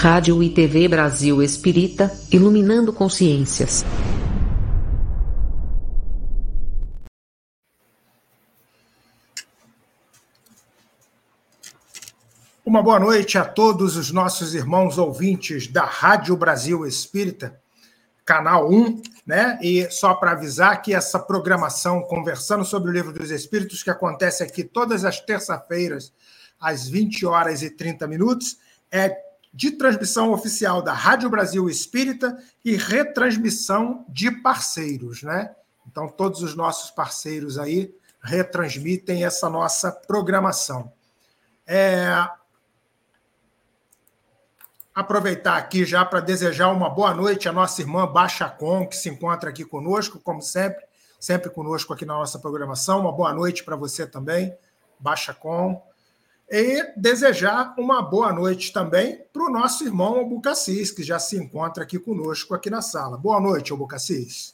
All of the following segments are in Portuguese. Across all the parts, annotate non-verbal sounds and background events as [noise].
Rádio e TV Brasil Espírita, iluminando consciências. Uma boa noite a todos os nossos irmãos ouvintes da Rádio Brasil Espírita, canal 1, né? E só para avisar que essa programação conversando sobre o Livro dos Espíritos, que acontece aqui todas as terça-feiras, às 20 horas e 30 minutos, é de transmissão oficial da Rádio Brasil Espírita e retransmissão de parceiros, né? Então, todos os nossos parceiros aí retransmitem essa nossa programação. É... Aproveitar aqui já para desejar uma boa noite à nossa irmã Baixa Com, que se encontra aqui conosco, como sempre, sempre conosco aqui na nossa programação. Uma boa noite para você também, Baixa Com. E desejar uma boa noite também para o nosso irmão Albucacis, que já se encontra aqui conosco aqui na sala. Boa noite, Albucacis.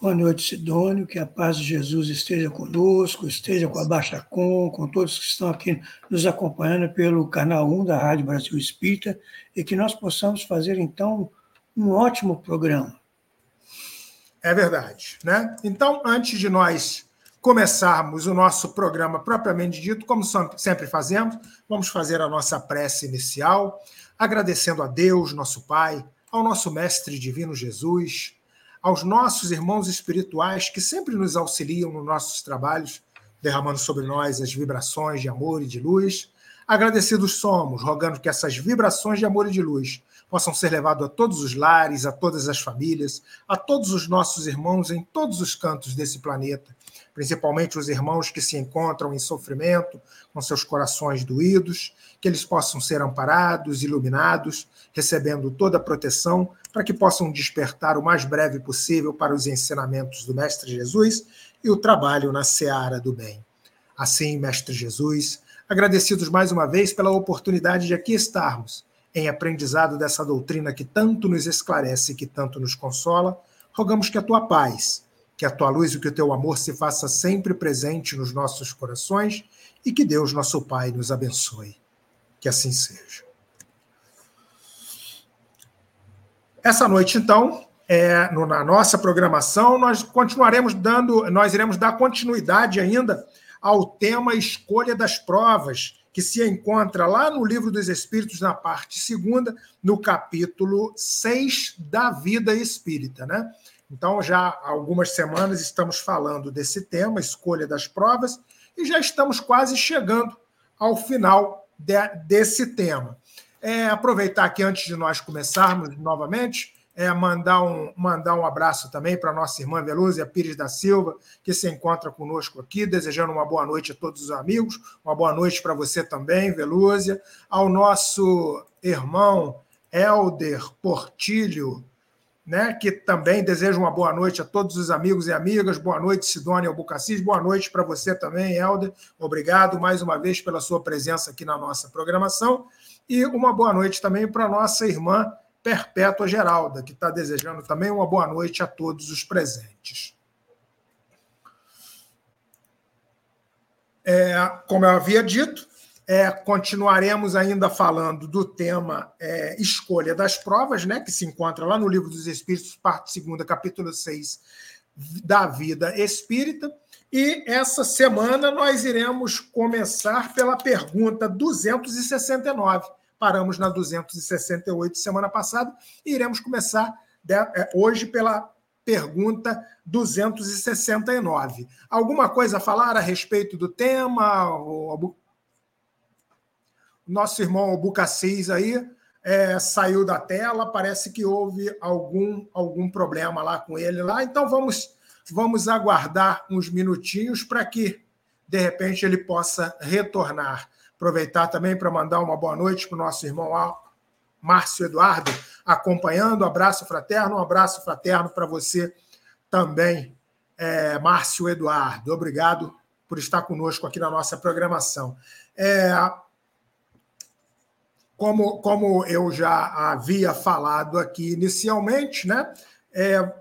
Boa noite, Sidônio. Que a paz de Jesus esteja conosco, esteja com a Baixa Com, com todos que estão aqui nos acompanhando pelo canal 1 da Rádio Brasil Espírita e que nós possamos fazer, então, um ótimo programa. É verdade, né? Então, antes de nós começarmos o nosso programa propriamente dito, como sempre fazemos, vamos fazer a nossa prece inicial, agradecendo a Deus, nosso Pai, ao nosso Mestre Divino Jesus, aos nossos irmãos espirituais que sempre nos auxiliam nos nossos trabalhos, derramando sobre nós as vibrações de amor e de luz. Agradecidos somos, rogando que essas vibrações de amor e de luz possam ser levadas a todos os lares, a todas as famílias, a todos os nossos irmãos em todos os cantos desse planeta principalmente os irmãos que se encontram em sofrimento, com seus corações doídos, que eles possam ser amparados, iluminados, recebendo toda a proteção, para que possam despertar o mais breve possível para os ensinamentos do Mestre Jesus e o trabalho na seara do bem. Assim, Mestre Jesus, agradecidos mais uma vez pela oportunidade de aqui estarmos, em aprendizado dessa doutrina que tanto nos esclarece e que tanto nos consola, rogamos que a tua paz que a tua luz e que o teu amor se faça sempre presente nos nossos corações e que Deus, nosso Pai, nos abençoe. Que assim seja. Essa noite, então, é, no, na nossa programação, nós continuaremos dando, nós iremos dar continuidade ainda ao tema Escolha das Provas, que se encontra lá no Livro dos Espíritos, na parte segunda, no capítulo 6 da vida espírita, né? Então, já há algumas semanas estamos falando desse tema, escolha das provas, e já estamos quase chegando ao final de, desse tema. É, aproveitar aqui, antes de nós começarmos novamente, é, mandar, um, mandar um abraço também para nossa irmã Velúzia Pires da Silva, que se encontra conosco aqui, desejando uma boa noite a todos os amigos, uma boa noite para você também, Velúzia, ao nosso irmão Helder Portilho, né, que também desejo uma boa noite a todos os amigos e amigas. Boa noite, Sidônia Albucacis. Boa noite para você também, Helder. Obrigado mais uma vez pela sua presença aqui na nossa programação. E uma boa noite também para nossa irmã Perpétua Geralda, que está desejando também uma boa noite a todos os presentes. É, como eu havia dito, é, continuaremos ainda falando do tema é, escolha das provas, né, que se encontra lá no Livro dos Espíritos, parte 2, capítulo 6, da vida espírita. E essa semana nós iremos começar pela pergunta 269. Paramos na 268 semana passada e iremos começar de, é, hoje pela pergunta 269. Alguma coisa a falar a respeito do tema? nosso irmão Bucacis aí é, saiu da tela, parece que houve algum, algum problema lá com ele lá. Então vamos, vamos aguardar uns minutinhos para que de repente ele possa retornar. Aproveitar também para mandar uma boa noite para o nosso irmão Márcio Eduardo, acompanhando. Um abraço fraterno, um abraço fraterno para você também, é, Márcio Eduardo. Obrigado por estar conosco aqui na nossa programação. É, como, como eu já havia falado aqui inicialmente, né, é,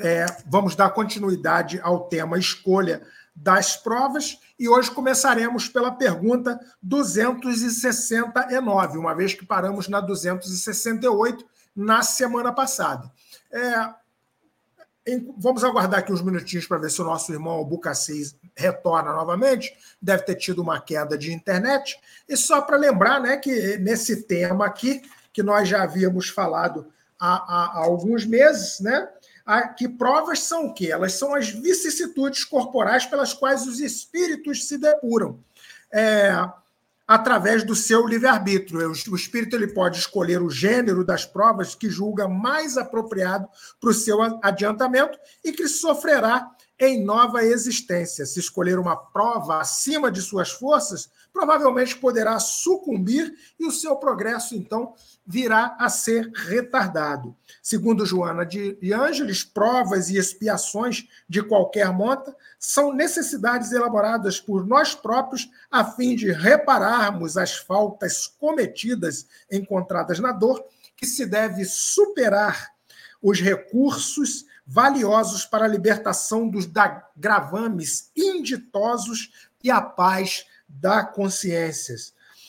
é, vamos dar continuidade ao tema escolha das provas E hoje começaremos pela pergunta 269, uma vez que paramos na 268 na semana passada. É, vamos aguardar aqui uns minutinhos para ver se o nosso irmão Albucacis retorna novamente. Deve ter tido uma queda de internet. E só para lembrar né, que nesse tema aqui, que nós já havíamos falado há, há, há alguns meses, né? Que provas são o quê? Elas são as vicissitudes corporais pelas quais os espíritos se depuram. É, através do seu livre-arbítrio. O espírito ele pode escolher o gênero das provas que julga mais apropriado para o seu adiantamento e que sofrerá em nova existência. Se escolher uma prova acima de suas forças, provavelmente poderá sucumbir e o seu progresso, então, virá a ser retardado. Segundo Joana de Ângeles, provas e expiações de qualquer monta são necessidades elaboradas por nós próprios a fim de repararmos as faltas cometidas encontradas na dor, que se deve superar os recursos valiosos para a libertação dos gravames inditosos e a paz da consciência.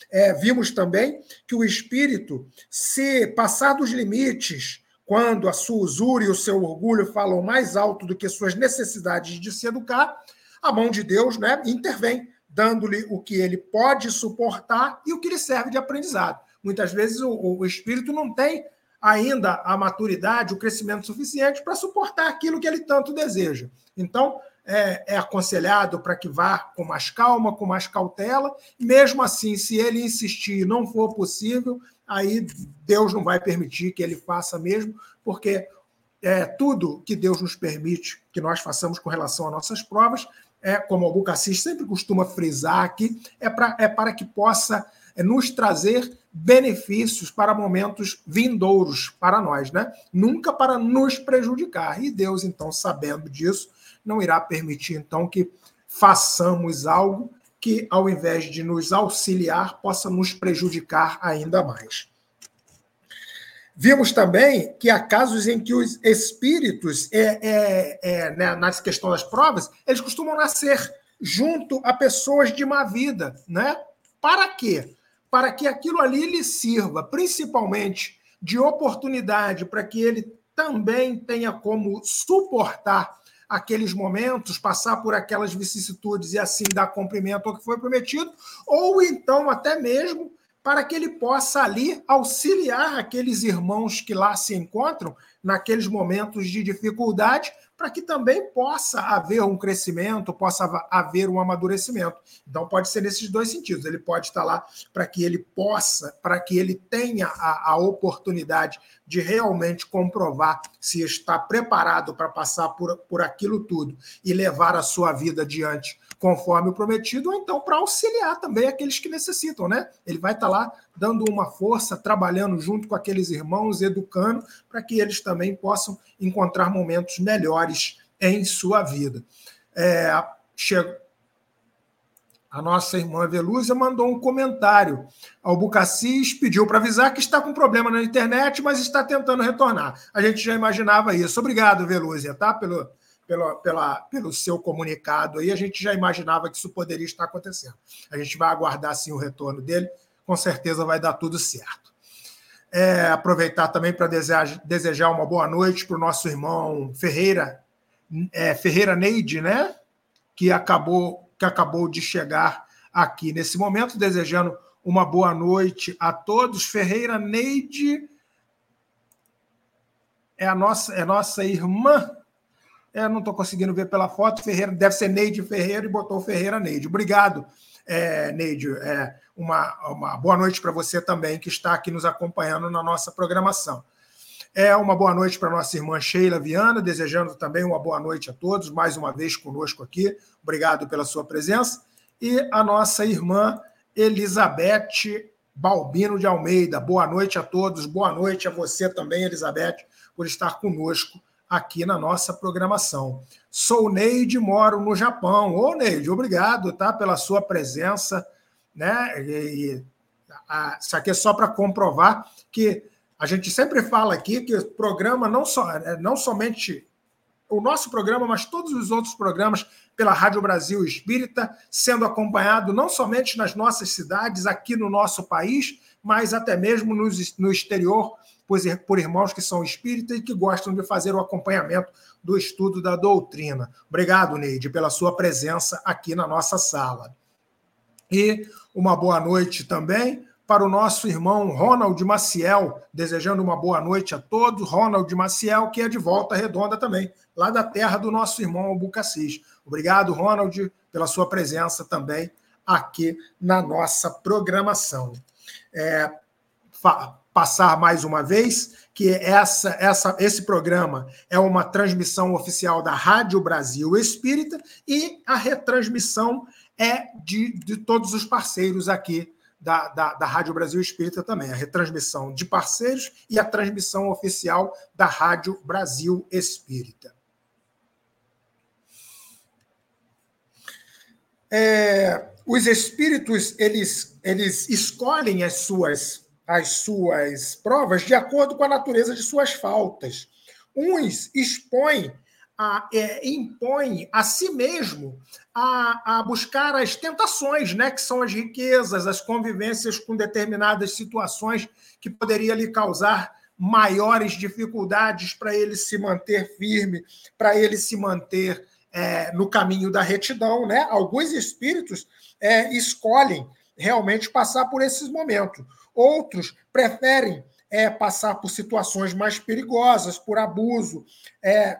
É, vimos também que o espírito, se passar dos limites, quando a sua usura e o seu orgulho falam mais alto do que suas necessidades de se educar, a mão de Deus né, intervém, dando-lhe o que ele pode suportar e o que lhe serve de aprendizado. Muitas vezes o, o espírito não tem ainda a maturidade, o crescimento suficiente para suportar aquilo que ele tanto deseja. Então, é, é aconselhado para que vá com mais calma, com mais cautela. Mesmo assim, se ele insistir e não for possível, aí Deus não vai permitir que ele faça mesmo, porque é, tudo que Deus nos permite que nós façamos com relação a nossas provas, é, como o Bucassis sempre costuma frisar aqui, é, pra, é para que possa é nos trazer benefícios para momentos vindouros para nós, né? Nunca para nos prejudicar. E Deus, então, sabendo disso, não irá permitir, então, que façamos algo que, ao invés de nos auxiliar, possa nos prejudicar ainda mais. Vimos também que há casos em que os espíritos, é, é, é, né, nas questões das provas, eles costumam nascer junto a pessoas de má vida, né? Para quê? para que aquilo ali lhe sirva, principalmente de oportunidade para que ele também tenha como suportar aqueles momentos, passar por aquelas vicissitudes e assim dar cumprimento ao que foi prometido, ou então até mesmo para que ele possa ali auxiliar aqueles irmãos que lá se encontram naqueles momentos de dificuldade, para que também possa haver um crescimento, possa haver um amadurecimento. Então, pode ser nesses dois sentidos. Ele pode estar lá para que ele possa, para que ele tenha a, a oportunidade de realmente comprovar se está preparado para passar por, por aquilo tudo e levar a sua vida adiante conforme o prometido, ou então para auxiliar também aqueles que necessitam, né? Ele vai estar lá dando uma força, trabalhando junto com aqueles irmãos, educando, para que eles também possam encontrar momentos melhores em sua vida. É, chega... A nossa irmã Velúzia mandou um comentário. Albucacis pediu para avisar que está com problema na internet, mas está tentando retornar. A gente já imaginava isso. Obrigado, Velúzia, tá? Pelo, pela, pela, pelo seu comunicado aí, a gente já imaginava que isso poderia estar acontecendo. A gente vai aguardar sim o retorno dele, com certeza vai dar tudo certo. É, aproveitar também para desejar, desejar uma boa noite para o nosso irmão Ferreira, é, Ferreira Neide, né? Que acabou, que acabou de chegar aqui nesse momento, desejando uma boa noite a todos. Ferreira Neide é a nossa, é nossa irmã é, não estou conseguindo ver pela foto. Ferreira deve ser Neide Ferreira e botou Ferreira Neide. Obrigado, é, Neide. É, uma, uma boa noite para você também, que está aqui nos acompanhando na nossa programação. É uma boa noite para nossa irmã Sheila Viana, desejando também uma boa noite a todos, mais uma vez conosco aqui. Obrigado pela sua presença. E a nossa irmã Elizabeth Balbino de Almeida. Boa noite a todos, boa noite a você também, Elizabeth, por estar conosco aqui na nossa programação. Sou Neide, moro no Japão. Ô, Neide, obrigado tá, pela sua presença. Né? E, a, isso aqui é só para comprovar que a gente sempre fala aqui que o programa não, só, é, não somente o nosso programa, mas todos os outros programas pela Rádio Brasil Espírita, sendo acompanhado não somente nas nossas cidades, aqui no nosso país, mas até mesmo no, no exterior, por, por irmãos que são espíritas e que gostam de fazer o acompanhamento do estudo da doutrina. Obrigado, Neide, pela sua presença aqui na nossa sala. E uma boa noite também para o nosso irmão Ronald Maciel, desejando uma boa noite a todos. Ronald Maciel, que é de volta redonda também, lá da terra do nosso irmão Albucacis. Obrigado, Ronald, pela sua presença também aqui na nossa programação. É, passar mais uma vez que essa, essa, esse programa é uma transmissão oficial da Rádio Brasil Espírita e a retransmissão é de, de todos os parceiros aqui da, da, da, Rádio Brasil Espírita também, a retransmissão de parceiros e a transmissão oficial da Rádio Brasil Espírita. É, os espíritos eles, eles escolhem as suas, as suas provas de acordo com a natureza de suas faltas. Uns expõem a, é, impõe a si mesmo a, a, buscar as tentações, né, que são as riquezas, as convivências com determinadas situações que poderia lhe causar maiores dificuldades para ele se manter firme, para ele se manter é, no caminho da retidão. Né? Alguns espíritos é, escolhem realmente passar por esses momentos, outros preferem é, passar por situações mais perigosas, por abuso, é,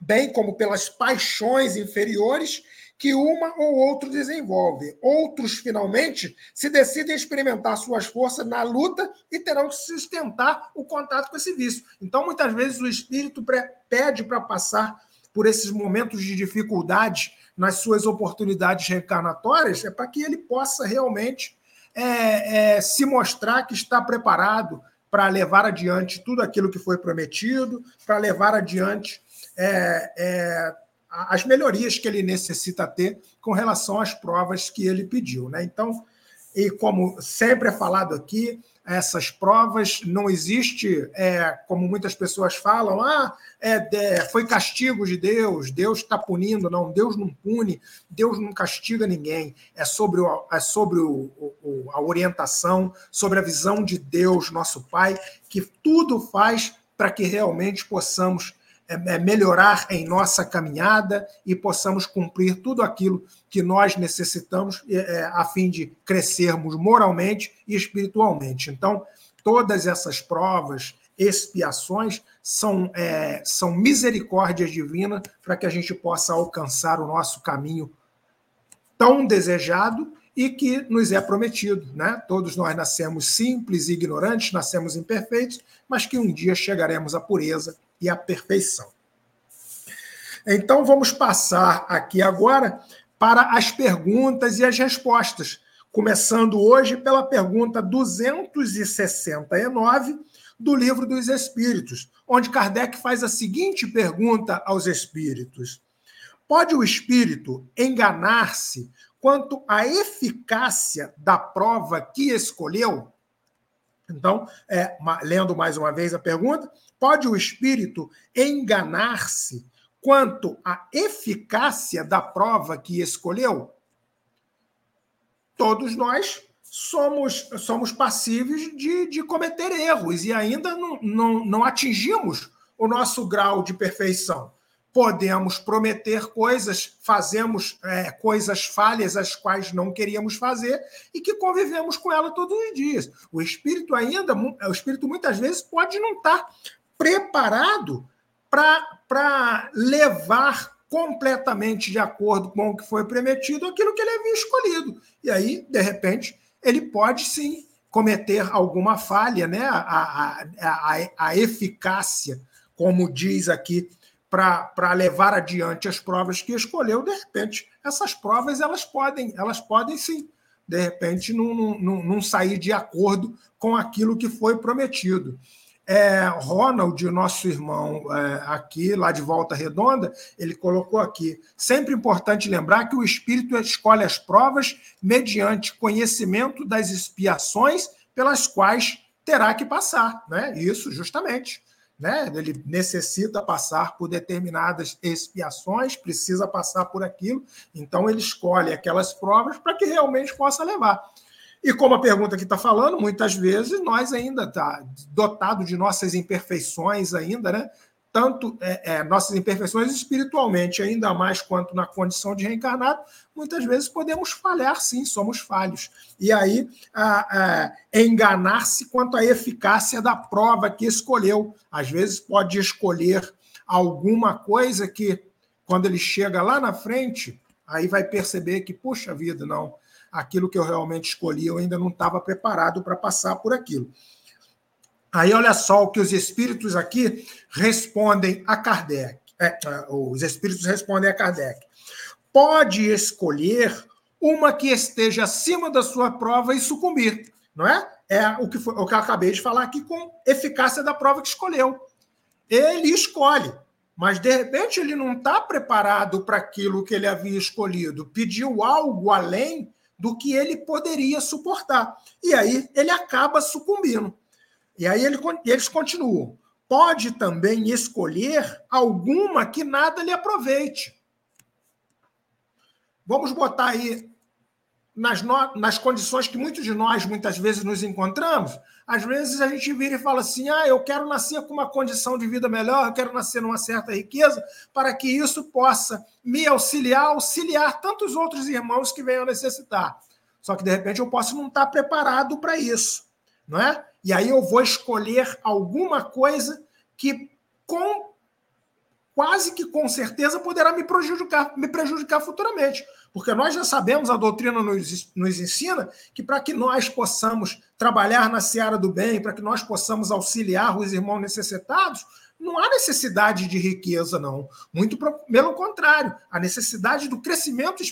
bem como pelas paixões inferiores que uma ou outro desenvolve. Outros, finalmente, se decidem experimentar suas forças na luta e terão que sustentar o contato com esse vício. Então, muitas vezes, o espírito pede para passar por esses momentos de dificuldade nas suas oportunidades reencarnatórias, é para que ele possa realmente é, é, se mostrar que está preparado para levar adiante tudo aquilo que foi prometido, para levar adiante é, é, as melhorias que ele necessita ter com relação às provas que ele pediu. Né? Então, e como sempre é falado aqui, essas provas não existe, é, como muitas pessoas falam, ah, é, é foi castigo de Deus, Deus está punindo. Não, Deus não pune, Deus não castiga ninguém. É sobre, o, é sobre o, o, a orientação, sobre a visão de Deus, nosso Pai, que tudo faz para que realmente possamos melhorar em nossa caminhada e possamos cumprir tudo aquilo que nós necessitamos é, a fim de crescermos moralmente e espiritualmente. Então, todas essas provas, expiações, são, é, são misericórdias divinas para que a gente possa alcançar o nosso caminho tão desejado e que nos é prometido. Né? Todos nós nascemos simples e ignorantes, nascemos imperfeitos, mas que um dia chegaremos à pureza e a perfeição. Então, vamos passar aqui agora para as perguntas e as respostas, começando hoje pela pergunta 269 do Livro dos Espíritos, onde Kardec faz a seguinte pergunta aos espíritos: Pode o espírito enganar-se quanto à eficácia da prova que escolheu? Então, é, lendo mais uma vez a pergunta, Pode o espírito enganar-se quanto à eficácia da prova que escolheu? Todos nós somos, somos passíveis de, de cometer erros e ainda não, não, não atingimos o nosso grau de perfeição. Podemos prometer coisas, fazemos é, coisas falhas as quais não queríamos fazer e que convivemos com ela todos os dias. O espírito ainda, o espírito muitas vezes pode não estar preparado para levar completamente de acordo com o que foi prometido aquilo que ele havia escolhido. E aí, de repente, ele pode sim cometer alguma falha, né? a, a, a, a eficácia, como diz aqui, para levar adiante as provas que escolheu, de repente, essas provas elas podem, elas podem sim, de repente, não, não, não sair de acordo com aquilo que foi prometido. É, Ronald, nosso irmão é, aqui, lá de Volta Redonda, ele colocou aqui: sempre importante lembrar que o espírito escolhe as provas mediante conhecimento das expiações pelas quais terá que passar. Né? Isso, justamente. Né? Ele necessita passar por determinadas expiações, precisa passar por aquilo, então ele escolhe aquelas provas para que realmente possa levar. E como a pergunta que está falando, muitas vezes nós ainda está dotado de nossas imperfeições ainda, né? Tanto é, é, nossas imperfeições espiritualmente, ainda mais quanto na condição de reencarnado, muitas vezes podemos falhar, sim, somos falhos. E aí enganar-se quanto à eficácia da prova que escolheu. Às vezes pode escolher alguma coisa que, quando ele chega lá na frente, aí vai perceber que, puxa vida, não, aquilo que eu realmente escolhi, eu ainda não estava preparado para passar por aquilo. Aí olha só o que os espíritos aqui respondem a Kardec. É, é, os espíritos respondem a Kardec. Pode escolher uma que esteja acima da sua prova e sucumbir, não é? É o que, foi, o que eu acabei de falar aqui com eficácia da prova que escolheu. Ele escolhe, mas de repente ele não está preparado para aquilo que ele havia escolhido, pediu algo além do que ele poderia suportar. E aí ele acaba sucumbindo. E aí ele, eles continuam. Pode também escolher alguma que nada lhe aproveite. Vamos botar aí nas, no... nas condições que muitos de nós muitas vezes nos encontramos, às vezes a gente vira e fala assim: ah, eu quero nascer com uma condição de vida melhor, eu quero nascer numa certa riqueza, para que isso possa me auxiliar, auxiliar tantos outros irmãos que venham necessitar. Só que de repente eu posso não estar preparado para isso, não é? E aí eu vou escolher alguma coisa que com quase que com certeza poderá me prejudicar, me prejudicar futuramente. Porque nós já sabemos, a doutrina nos, nos ensina, que para que nós possamos trabalhar na seara do bem, para que nós possamos auxiliar os irmãos necessitados, não há necessidade de riqueza, não. Muito pelo contrário, a necessidade do crescimento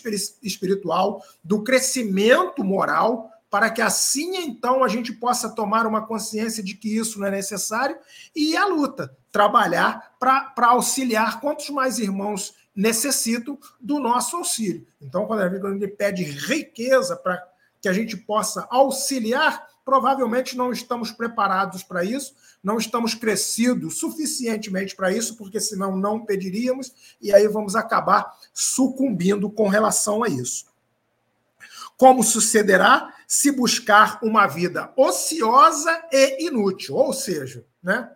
espiritual, do crescimento moral, para que assim então a gente possa tomar uma consciência de que isso não é necessário e à luta, trabalhar para auxiliar quantos mais irmãos necessitam do nosso auxílio. Então, quando a gente pede riqueza para que a gente possa auxiliar, provavelmente não estamos preparados para isso, não estamos crescidos suficientemente para isso, porque senão não pediríamos, e aí vamos acabar sucumbindo com relação a isso. Como sucederá se buscar uma vida ociosa e inútil? Ou seja, né?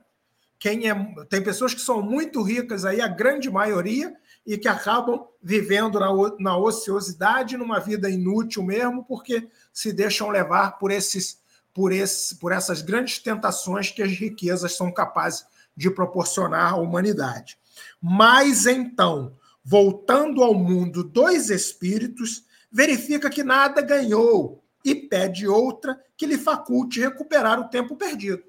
Quem é, tem pessoas que são muito ricas aí, a grande maioria, e que acabam vivendo na, na ociosidade, numa vida inútil mesmo, porque se deixam levar por esses por, esse, por essas grandes tentações que as riquezas são capazes de proporcionar à humanidade. Mas então, voltando ao mundo dos espíritos, verifica que nada ganhou e pede outra que lhe faculte recuperar o tempo perdido.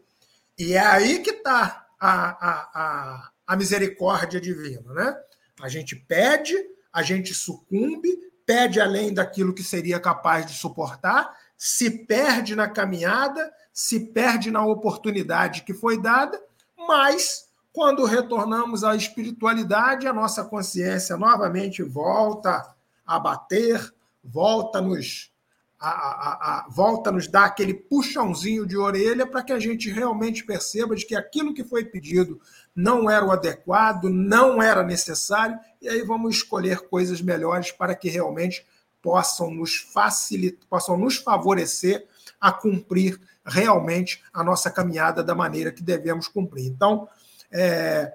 E é aí que está a, a, a, misericórdia divina, né? A gente pede, a gente sucumbe, pede além daquilo que seria capaz de suportar, se perde na caminhada, se perde na oportunidade que foi dada, mas quando retornamos à espiritualidade, a nossa consciência novamente volta a bater, volta nos a, a, a, volta nos dar aquele puxãozinho de orelha para que a gente realmente perceba de que aquilo que foi pedido não era o adequado, não era necessário, e aí vamos escolher coisas melhores para que realmente possam nos facilitar, possam nos favorecer a cumprir realmente a nossa caminhada da maneira que devemos cumprir. Então, é,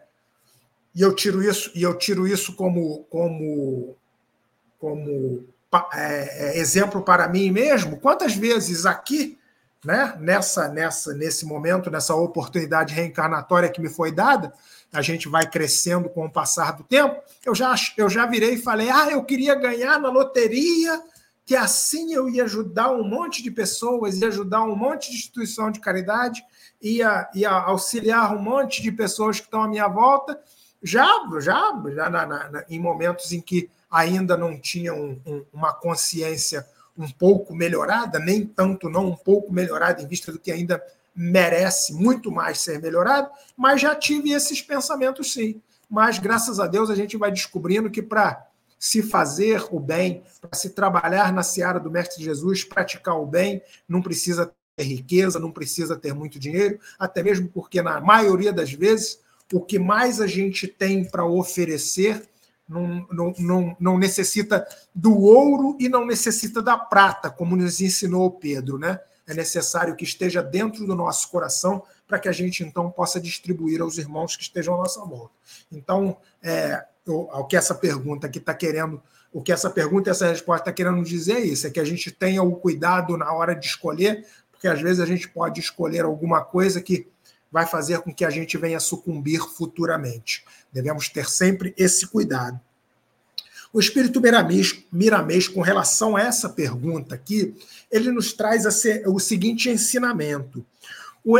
e eu tiro isso e eu tiro isso como como como é, é, exemplo para mim mesmo. Quantas vezes aqui, né, nessa nessa nesse momento, nessa oportunidade reencarnatória que me foi dada, a gente vai crescendo com o passar do tempo. Eu já, eu já virei e falei: ah, eu queria ganhar na loteria, que assim eu ia ajudar um monte de pessoas, ia ajudar um monte de instituição de caridade, ia, ia auxiliar um monte de pessoas que estão à minha volta. Já, já, já na, na, em momentos em que ainda não tinha um, um, uma consciência um pouco melhorada, nem tanto não um pouco melhorada em vista do que ainda merece muito mais ser melhorado, mas já tive esses pensamentos sim. Mas graças a Deus a gente vai descobrindo que para se fazer o bem, para se trabalhar na seara do Mestre Jesus, praticar o bem, não precisa riqueza, não precisa ter muito dinheiro, até mesmo porque, na maioria das vezes, o que mais a gente tem para oferecer não, não, não, não, necessita do ouro e não necessita da prata, como nos ensinou Pedro, né? É necessário que esteja dentro do nosso coração para que a gente então possa distribuir aos irmãos que estejam à nossa volta. Então, é, o, que essa pergunta que está querendo, o que essa pergunta e essa resposta está querendo dizer é isso, é que a gente tenha o cuidado na hora de escolher, porque às vezes a gente pode escolher alguma coisa que vai fazer com que a gente venha sucumbir futuramente. Devemos ter sempre esse cuidado. O espírito miramês, miramês, com relação a essa pergunta aqui, ele nos traz o seguinte ensinamento.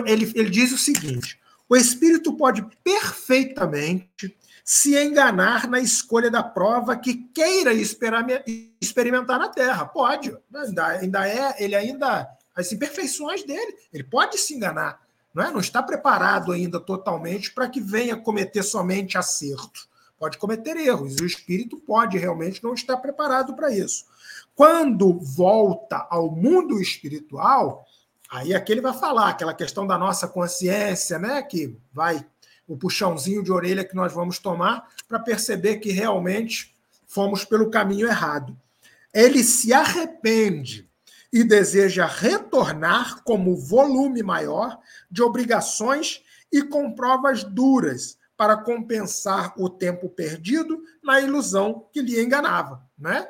Ele, diz o seguinte: o espírito pode perfeitamente se enganar na escolha da prova que queira experimentar na Terra. Pode, ainda é, ele ainda as imperfeições dele, ele pode se enganar, não é? Não está preparado ainda totalmente para que venha cometer somente acerto. Pode cometer erros, e o espírito pode realmente não estar preparado para isso. Quando volta ao mundo espiritual, aí aqui ele vai falar aquela questão da nossa consciência, né, que vai o puxãozinho de orelha que nós vamos tomar para perceber que realmente fomos pelo caminho errado. Ele se arrepende e deseja retornar como volume maior de obrigações e com provas duras para compensar o tempo perdido na ilusão que lhe enganava. Né?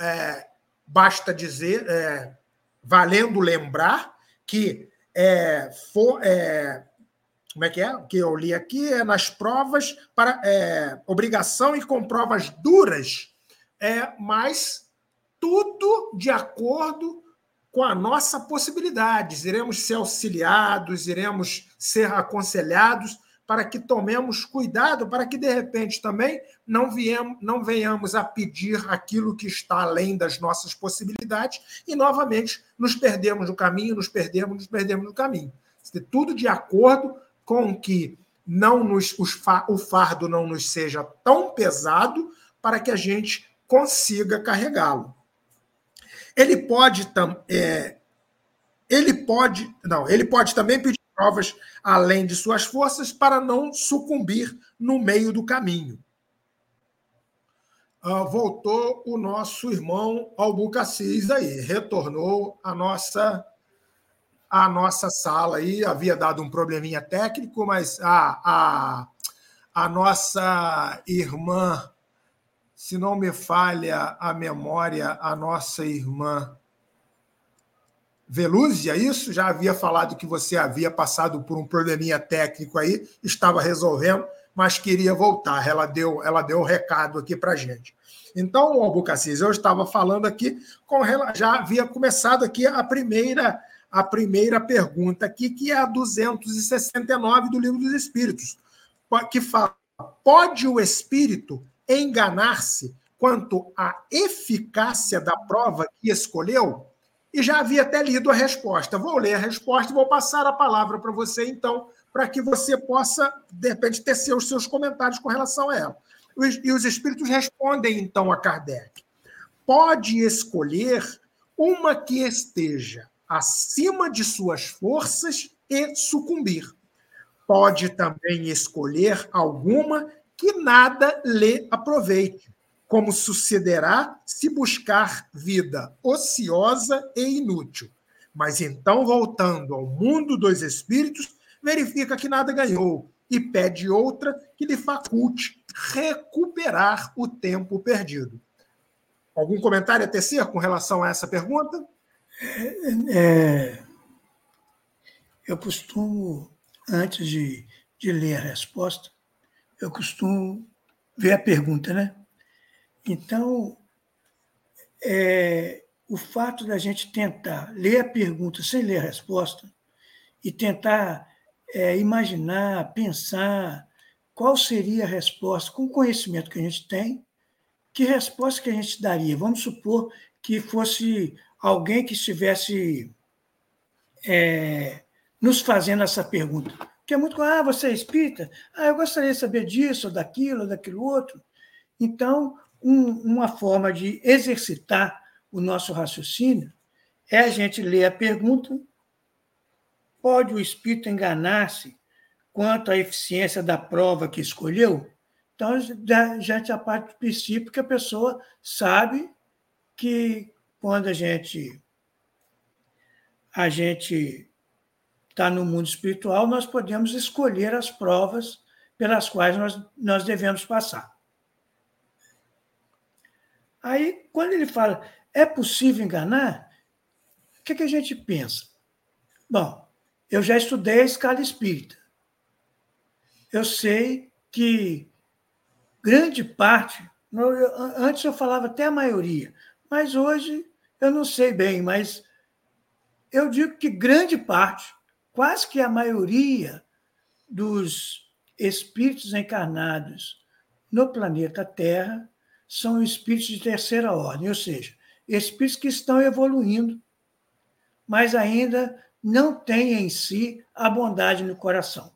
É, basta dizer, é, valendo lembrar que é, for, é, como é que é? O que eu li aqui é nas provas para é, obrigação e com provas duras, é, mas tudo de acordo com a nossa possibilidade. Iremos ser auxiliados, iremos ser aconselhados para que tomemos cuidado, para que de repente também não, viemos, não venhamos a pedir aquilo que está além das nossas possibilidades e novamente nos perdemos no caminho, nos perdemos, nos perdemos no caminho. Tudo de acordo com que não nos, o fardo não nos seja tão pesado para que a gente consiga carregá-lo. Ele pode é, ele pode não, ele pode também pedir provas além de suas forças para não sucumbir no meio do caminho. Uh, voltou o nosso irmão Albucacis aí, retornou a nossa a nossa sala aí. Havia dado um probleminha técnico, mas a, a, a nossa irmã, se não me falha a memória, a nossa irmã Velúzia, isso? Já havia falado que você havia passado por um probleminha técnico aí, estava resolvendo, mas queria voltar. Ela deu, ela deu o um recado aqui para gente. Então, Albucacis, eu estava falando aqui, com, já havia começado aqui a primeira a primeira pergunta aqui, que é a 269 do Livro dos Espíritos, que fala: pode o espírito enganar-se quanto à eficácia da prova que escolheu? E já havia até lido a resposta. Vou ler a resposta e vou passar a palavra para você, então, para que você possa, de repente, tecer os seus comentários com relação a ela. E os espíritos respondem, então, a Kardec: pode escolher uma que esteja acima de suas forças e sucumbir. Pode também escolher alguma que nada lhe aproveite, como sucederá se buscar vida ociosa e inútil. Mas então, voltando ao mundo dos espíritos, verifica que nada ganhou e pede outra que lhe faculte recuperar o tempo perdido. Algum comentário a tecer com relação a essa pergunta? É, eu costumo, antes de, de ler a resposta, eu costumo ver a pergunta, né? Então, é, o fato da gente tentar ler a pergunta sem ler a resposta e tentar é, imaginar, pensar qual seria a resposta com o conhecimento que a gente tem, que resposta que a gente daria? Vamos supor que fosse alguém que estivesse é, nos fazendo essa pergunta. Que é muito. Ah, você é espírita? Ah, eu gostaria de saber disso, daquilo, daquilo outro. Então, um, uma forma de exercitar o nosso raciocínio é a gente ler a pergunta: pode o espírito enganar-se quanto à eficiência da prova que escolheu? Então, já, já, já parte do princípio que a pessoa sabe que quando a gente a gente está no mundo espiritual, nós podemos escolher as provas pelas quais nós, nós devemos passar. Aí, quando ele fala, é possível enganar? O que, que a gente pensa? Bom, eu já estudei a escala espírita. Eu sei que grande parte, antes eu falava até a maioria, mas hoje eu não sei bem, mas eu digo que grande parte, quase que a maioria dos espíritos encarnados no planeta Terra são espíritos de terceira ordem, ou seja, espíritos que estão evoluindo, mas ainda não têm em si a bondade no coração.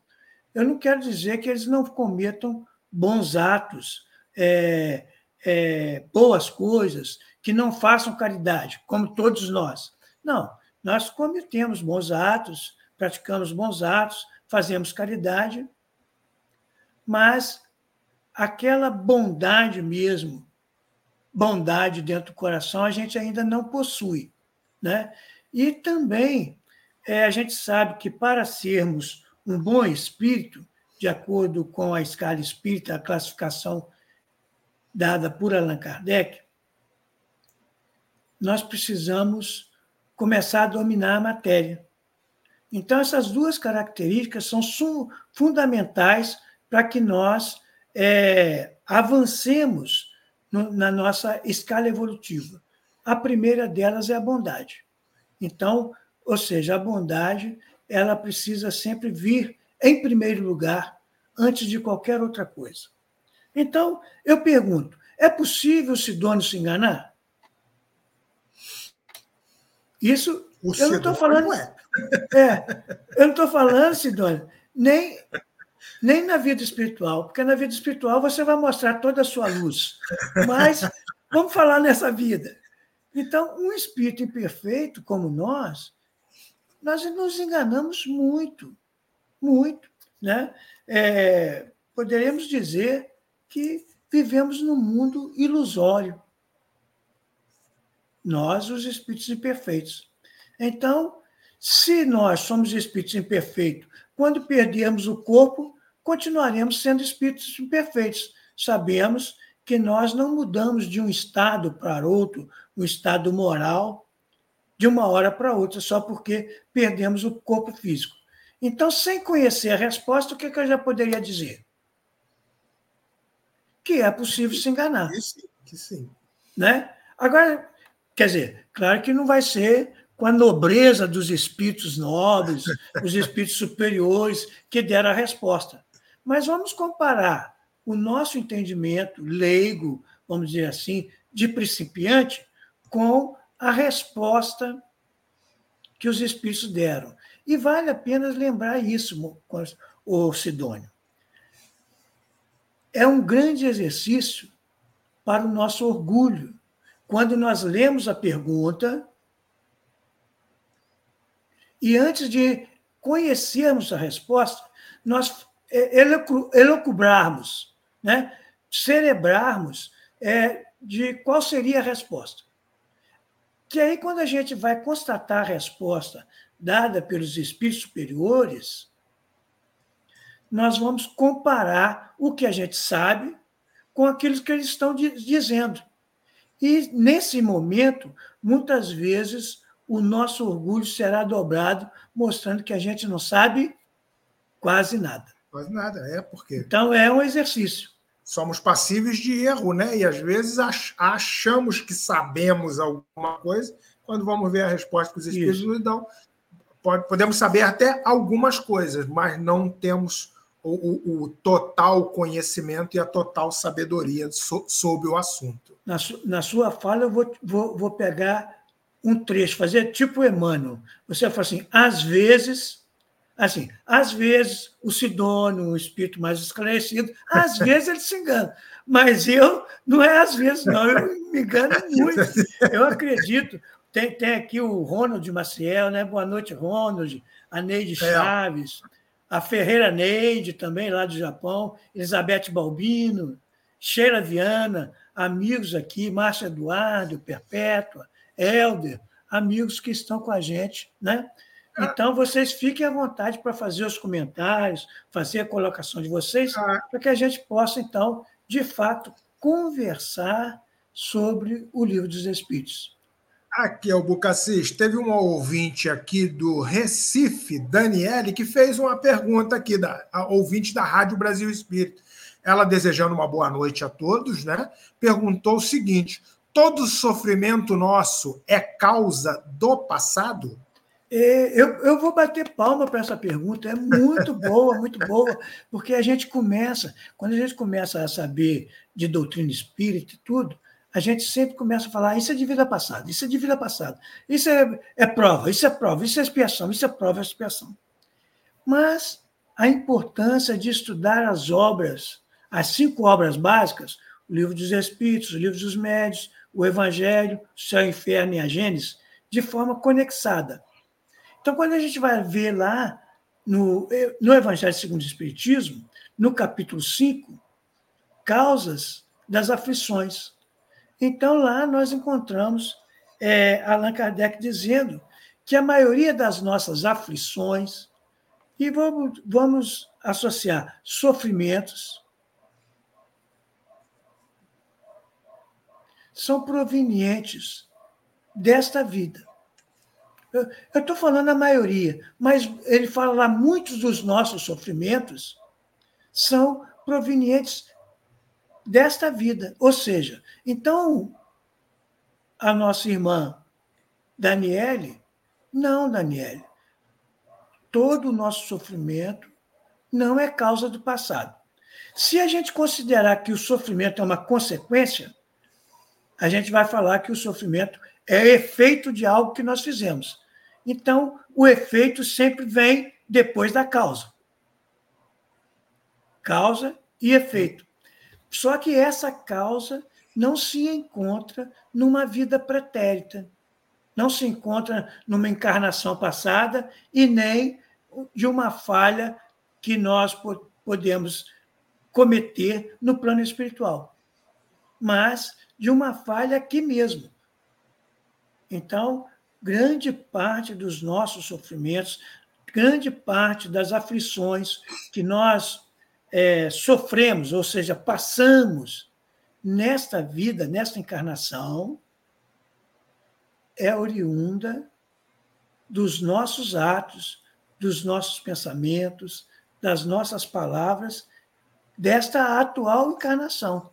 Eu não quero dizer que eles não cometam bons atos, é, é, boas coisas, que não façam caridade, como todos nós. Não, nós cometemos bons atos, praticamos bons atos, fazemos caridade, mas aquela bondade mesmo, bondade dentro do coração, a gente ainda não possui. Né? E também é, a gente sabe que para sermos um bom espírito, de acordo com a escala espírita, a classificação dada por Allan Kardec, nós precisamos começar a dominar a matéria. Então, essas duas características são fundamentais para que nós é, avancemos no, na nossa escala evolutiva. A primeira delas é a bondade. Então, ou seja, a bondade ela precisa sempre vir em primeiro lugar antes de qualquer outra coisa. Então, eu pergunto: é possível o Sidônio se enganar? Isso o eu não estou falando. É. é, eu não estou falando, Sidônia, nem, nem na vida espiritual, porque na vida espiritual você vai mostrar toda a sua luz. Mas vamos falar nessa vida. Então, um espírito imperfeito como nós, nós nos enganamos muito, muito. Né? É, poderíamos dizer que vivemos num mundo ilusório nós, os espíritos imperfeitos. Então, se nós somos espíritos imperfeitos, quando perdemos o corpo, continuaremos sendo espíritos imperfeitos. Sabemos que nós não mudamos de um estado para outro, um estado moral, de uma hora para outra, só porque perdemos o corpo físico. Então, sem conhecer a resposta, o que, eu já poderia dizer? Que é possível se enganar. Que sim. Né? Agora, Quer dizer, claro que não vai ser com a nobreza dos espíritos nobres, os espíritos superiores que deram a resposta. Mas vamos comparar o nosso entendimento leigo, vamos dizer assim, de principiante, com a resposta que os espíritos deram. E vale a pena lembrar isso, o Sidônio. É um grande exercício para o nosso orgulho quando nós lemos a pergunta e antes de conhecermos a resposta, nós é, elucubrarmos, né? celebrarmos é, de qual seria a resposta. Que aí, quando a gente vai constatar a resposta dada pelos espíritos superiores, nós vamos comparar o que a gente sabe com aquilo que eles estão dizendo. E, nesse momento, muitas vezes, o nosso orgulho será dobrado, mostrando que a gente não sabe quase nada. Quase nada, é porque. Então, é um exercício. Somos passíveis de erro, né? E às vezes achamos que sabemos alguma coisa, quando vamos ver a resposta que os espíritos Isso. nos dão. Podemos saber até algumas coisas, mas não temos o, o, o total conhecimento e a total sabedoria so, sobre o assunto na, su, na sua fala, eu vou, vou, vou pegar um trecho, fazer tipo Emmanuel. Você fala assim, às vezes, assim, às vezes o Sidônio, um espírito mais esclarecido, às [laughs] vezes ele se engana. Mas eu, não é às vezes, não, eu me engano muito. Eu acredito, tem, tem aqui o Ronald Maciel, né? Boa noite, Ronald. A Neide é. Chaves. A Ferreira Neide, também lá do Japão. Elizabeth Balbino. Sheila Viana. Amigos aqui. Márcia Eduardo, Perpétua. Helder. Amigos que estão com a gente, né? Então, vocês fiquem à vontade para fazer os comentários, fazer a colocação de vocês, ah. para que a gente possa, então, de fato, conversar sobre o Livro dos Espíritos. Aqui é o Bucacis. Teve uma ouvinte aqui do Recife, Daniele, que fez uma pergunta aqui, da ouvinte da Rádio Brasil Espírito. Ela, desejando uma boa noite a todos, né? perguntou o seguinte: todo sofrimento nosso é causa do passado? É, eu, eu vou bater palma para essa pergunta, é muito [laughs] boa, muito boa, porque a gente começa, quando a gente começa a saber de doutrina espírita e tudo, a gente sempre começa a falar: isso é de vida passada, isso é de vida passada, isso é, é prova, isso é prova, isso é expiação, isso é prova, é expiação. Mas a importância de estudar as obras, as cinco obras básicas, o livro dos Espíritos, o livro dos Médios, o Evangelho, o Céu, o Inferno e a Gênesis, de forma conexada então, quando a gente vai ver lá no, no Evangelho segundo o Espiritismo, no capítulo 5, causas das aflições. Então, lá nós encontramos é, Allan Kardec dizendo que a maioria das nossas aflições, e vamos, vamos associar sofrimentos, são provenientes desta vida. Eu estou falando a maioria, mas ele fala lá, muitos dos nossos sofrimentos são provenientes desta vida. Ou seja, então, a nossa irmã Daniele, não, Daniele, todo o nosso sofrimento não é causa do passado. Se a gente considerar que o sofrimento é uma consequência, a gente vai falar que o sofrimento é efeito de algo que nós fizemos. Então, o efeito sempre vem depois da causa. Causa e efeito. Só que essa causa não se encontra numa vida pretérita, não se encontra numa encarnação passada e nem de uma falha que nós podemos cometer no plano espiritual, mas de uma falha aqui mesmo. Então, grande parte dos nossos sofrimentos, grande parte das aflições que nós é, sofremos, ou seja, passamos nesta vida, nesta encarnação, é oriunda dos nossos atos, dos nossos pensamentos, das nossas palavras, desta atual encarnação.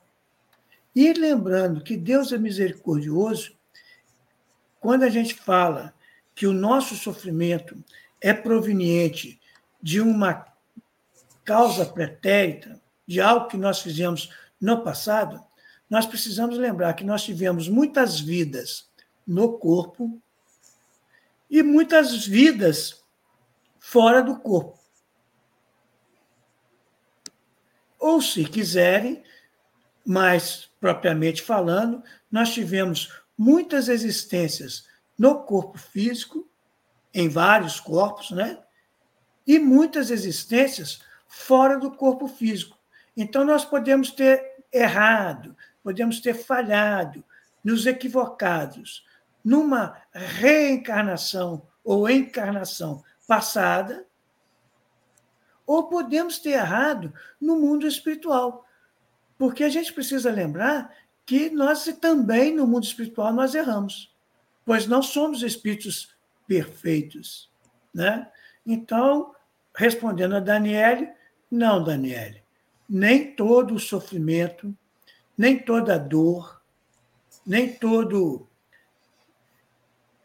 E lembrando que Deus é misericordioso quando a gente fala que o nosso sofrimento é proveniente de uma causa pretérita, de algo que nós fizemos no passado, nós precisamos lembrar que nós tivemos muitas vidas no corpo e muitas vidas fora do corpo. Ou, se quiserem, mais propriamente falando, nós tivemos muitas existências no corpo físico, em vários corpos, né? E muitas existências fora do corpo físico. Então, nós podemos ter errado, podemos ter falhado, nos equivocados numa reencarnação ou encarnação passada, ou podemos ter errado no mundo espiritual. Porque a gente precisa lembrar que nós também, no mundo espiritual, nós erramos, pois não somos espíritos perfeitos. Né? Então, respondendo a Daniele, não, Daniele, nem todo o sofrimento, nem toda dor, nem todo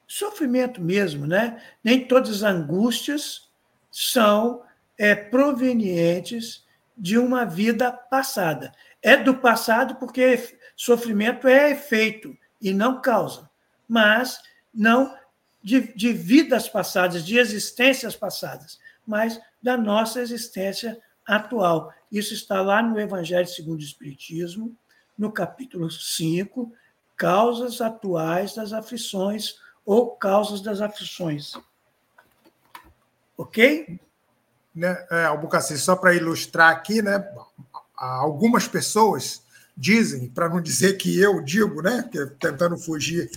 sofrimento mesmo, né? nem todas as angústias são é, provenientes de uma vida passada. É do passado porque Sofrimento é efeito e não causa, mas não de, de vidas passadas, de existências passadas, mas da nossa existência atual. Isso está lá no Evangelho segundo o Espiritismo, no capítulo 5, Causas Atuais das Aflições ou causas das aflições. Ok? Né, é, só para ilustrar aqui, né, algumas pessoas dizem, para não dizer que eu digo, né, tentando fugir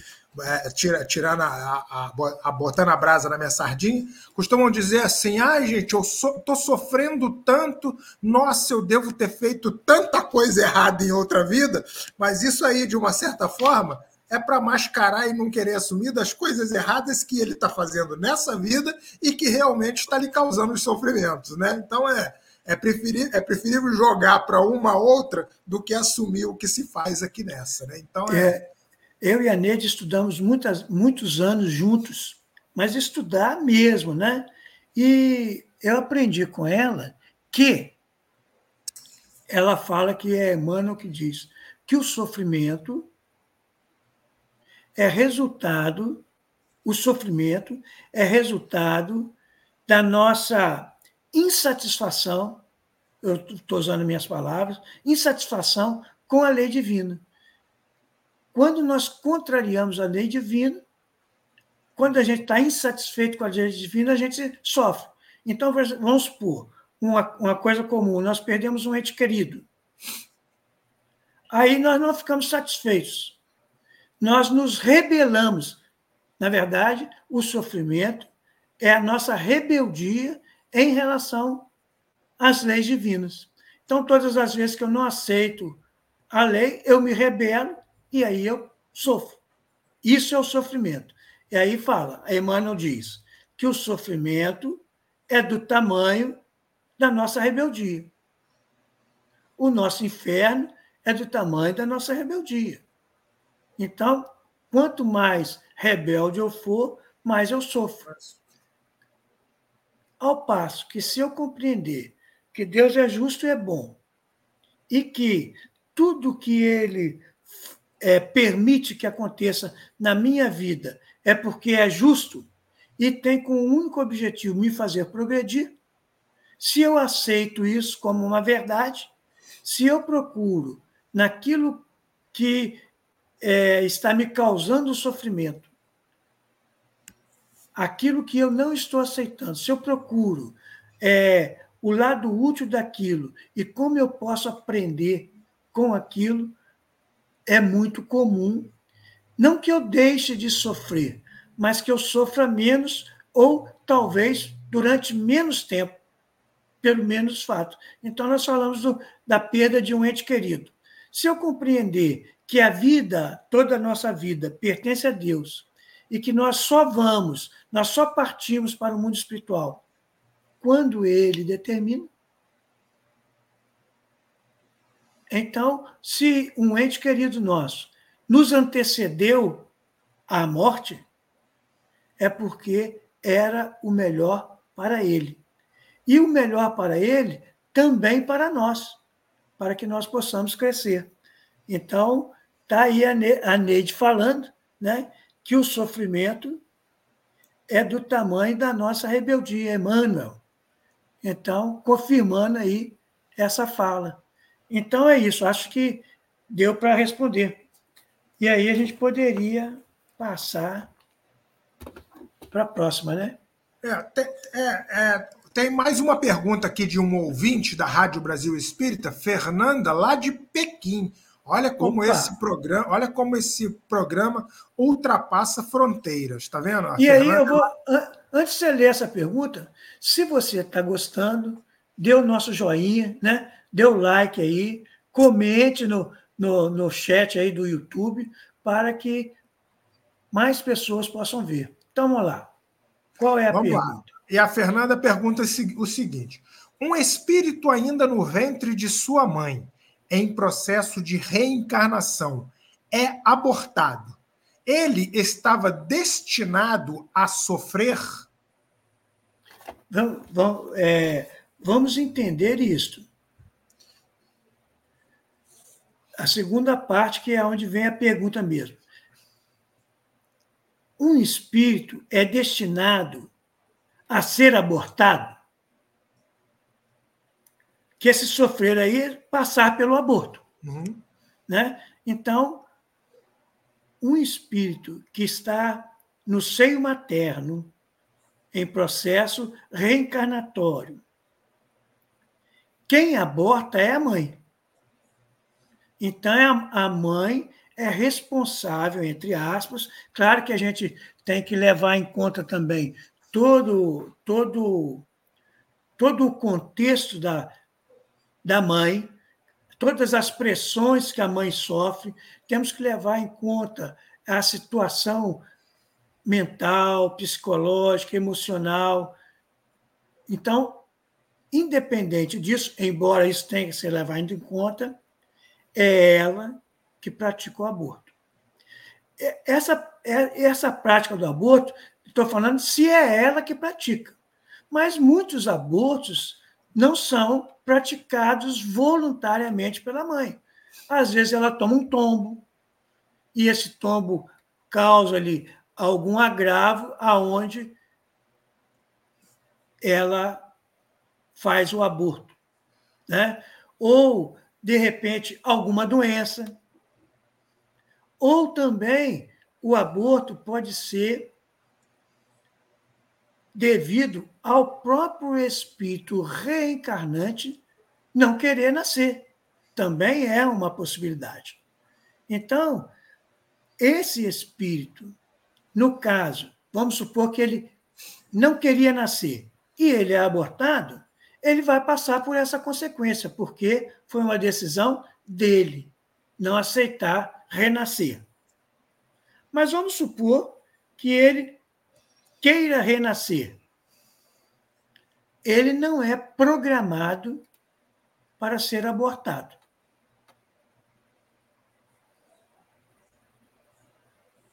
é, tira, a, a, a, botando a brasa na minha sardinha, costumam dizer assim: ai, gente, eu so, tô sofrendo tanto, nossa, eu devo ter feito tanta coisa errada em outra vida, mas isso aí, de uma certa forma, é para mascarar e não querer assumir das coisas erradas que ele está fazendo nessa vida e que realmente está lhe causando os sofrimentos, né? Então é. É preferível, é preferível jogar para uma outra do que assumir o que se faz aqui nessa. Né? Então é, é eu e a Neide estudamos muitas, muitos anos juntos, mas estudar mesmo, né? E eu aprendi com ela que ela fala que é Emmanuel que diz que o sofrimento é resultado, o sofrimento é resultado da nossa insatisfação, eu estou usando minhas palavras, insatisfação com a lei divina. Quando nós contrariamos a lei divina, quando a gente está insatisfeito com a lei divina, a gente sofre. Então, vamos supor, uma, uma coisa comum: nós perdemos um ente querido. Aí nós não ficamos satisfeitos. Nós nos rebelamos. Na verdade, o sofrimento é a nossa rebeldia em relação às leis divinas. Então, todas as vezes que eu não aceito a lei, eu me rebelo e aí eu sofro. Isso é o sofrimento. E aí fala, Emmanuel diz que o sofrimento é do tamanho da nossa rebeldia. O nosso inferno é do tamanho da nossa rebeldia. Então, quanto mais rebelde eu for, mais eu sofro. Ao passo que, se eu compreender que Deus é justo e é bom, e que tudo que ele é, permite que aconteça na minha vida é porque é justo e tem como único objetivo me fazer progredir, se eu aceito isso como uma verdade, se eu procuro naquilo que é, está me causando sofrimento, aquilo que eu não estou aceitando, se eu procuro é, o lado útil daquilo e como eu posso aprender com aquilo, é muito comum. Não que eu deixe de sofrer, mas que eu sofra menos ou talvez durante menos tempo, pelo menos fato. Então, nós falamos do, da perda de um ente querido. Se eu compreender que a vida, toda a nossa vida, pertence a Deus e que nós só vamos, nós só partimos para o mundo espiritual quando Ele determina, Então, se um ente querido nosso nos antecedeu à morte, é porque era o melhor para ele. E o melhor para ele também para nós, para que nós possamos crescer. Então, está aí a Neide falando né, que o sofrimento é do tamanho da nossa rebeldia, Emmanuel. Então, confirmando aí essa fala. Então é isso, acho que deu para responder. E aí a gente poderia passar para a próxima, né? É, tem, é, é, tem mais uma pergunta aqui de um ouvinte da Rádio Brasil Espírita, Fernanda, lá de Pequim. Olha como Opa. esse programa, olha como esse programa ultrapassa fronteiras, está vendo? A e Fernanda... aí eu vou, antes de você ler essa pergunta, se você está gostando, dê o nosso joinha, né? dê o like aí, comente no, no, no chat aí do YouTube para que mais pessoas possam ver. Então, vamos lá. Qual é a vamos pergunta? Lá. E a Fernanda pergunta o seguinte: um espírito ainda no ventre de sua mãe, em processo de reencarnação, é abortado. Ele estava destinado a sofrer? É, vamos entender isto. a segunda parte, que é onde vem a pergunta mesmo. Um espírito é destinado a ser abortado? Que esse sofrer aí é passar pelo aborto. Uhum. Né? Então, um espírito que está no seio materno, em processo reencarnatório. Quem aborta é a mãe. Então, a mãe é responsável, entre aspas. Claro que a gente tem que levar em conta também todo, todo, todo o contexto da, da mãe, todas as pressões que a mãe sofre, temos que levar em conta a situação mental, psicológica, emocional. Então, independente disso, embora isso tenha que ser levado em conta, é ela que pratica o aborto. É, essa, é, essa prática do aborto, estou falando se é ela que pratica. Mas muitos abortos não são praticados voluntariamente pela mãe. Às vezes ela toma um tombo, e esse tombo causa ali algum agravo aonde ela faz o aborto, né? Ou de repente alguma doença, ou também o aborto pode ser devido ao próprio espírito reencarnante não querer nascer. Também é uma possibilidade. Então, esse espírito, no caso, vamos supor que ele não queria nascer e ele é abortado, ele vai passar por essa consequência, porque foi uma decisão dele não aceitar renascer. Mas vamos supor que ele queira renascer, ele não é programado para ser abortado.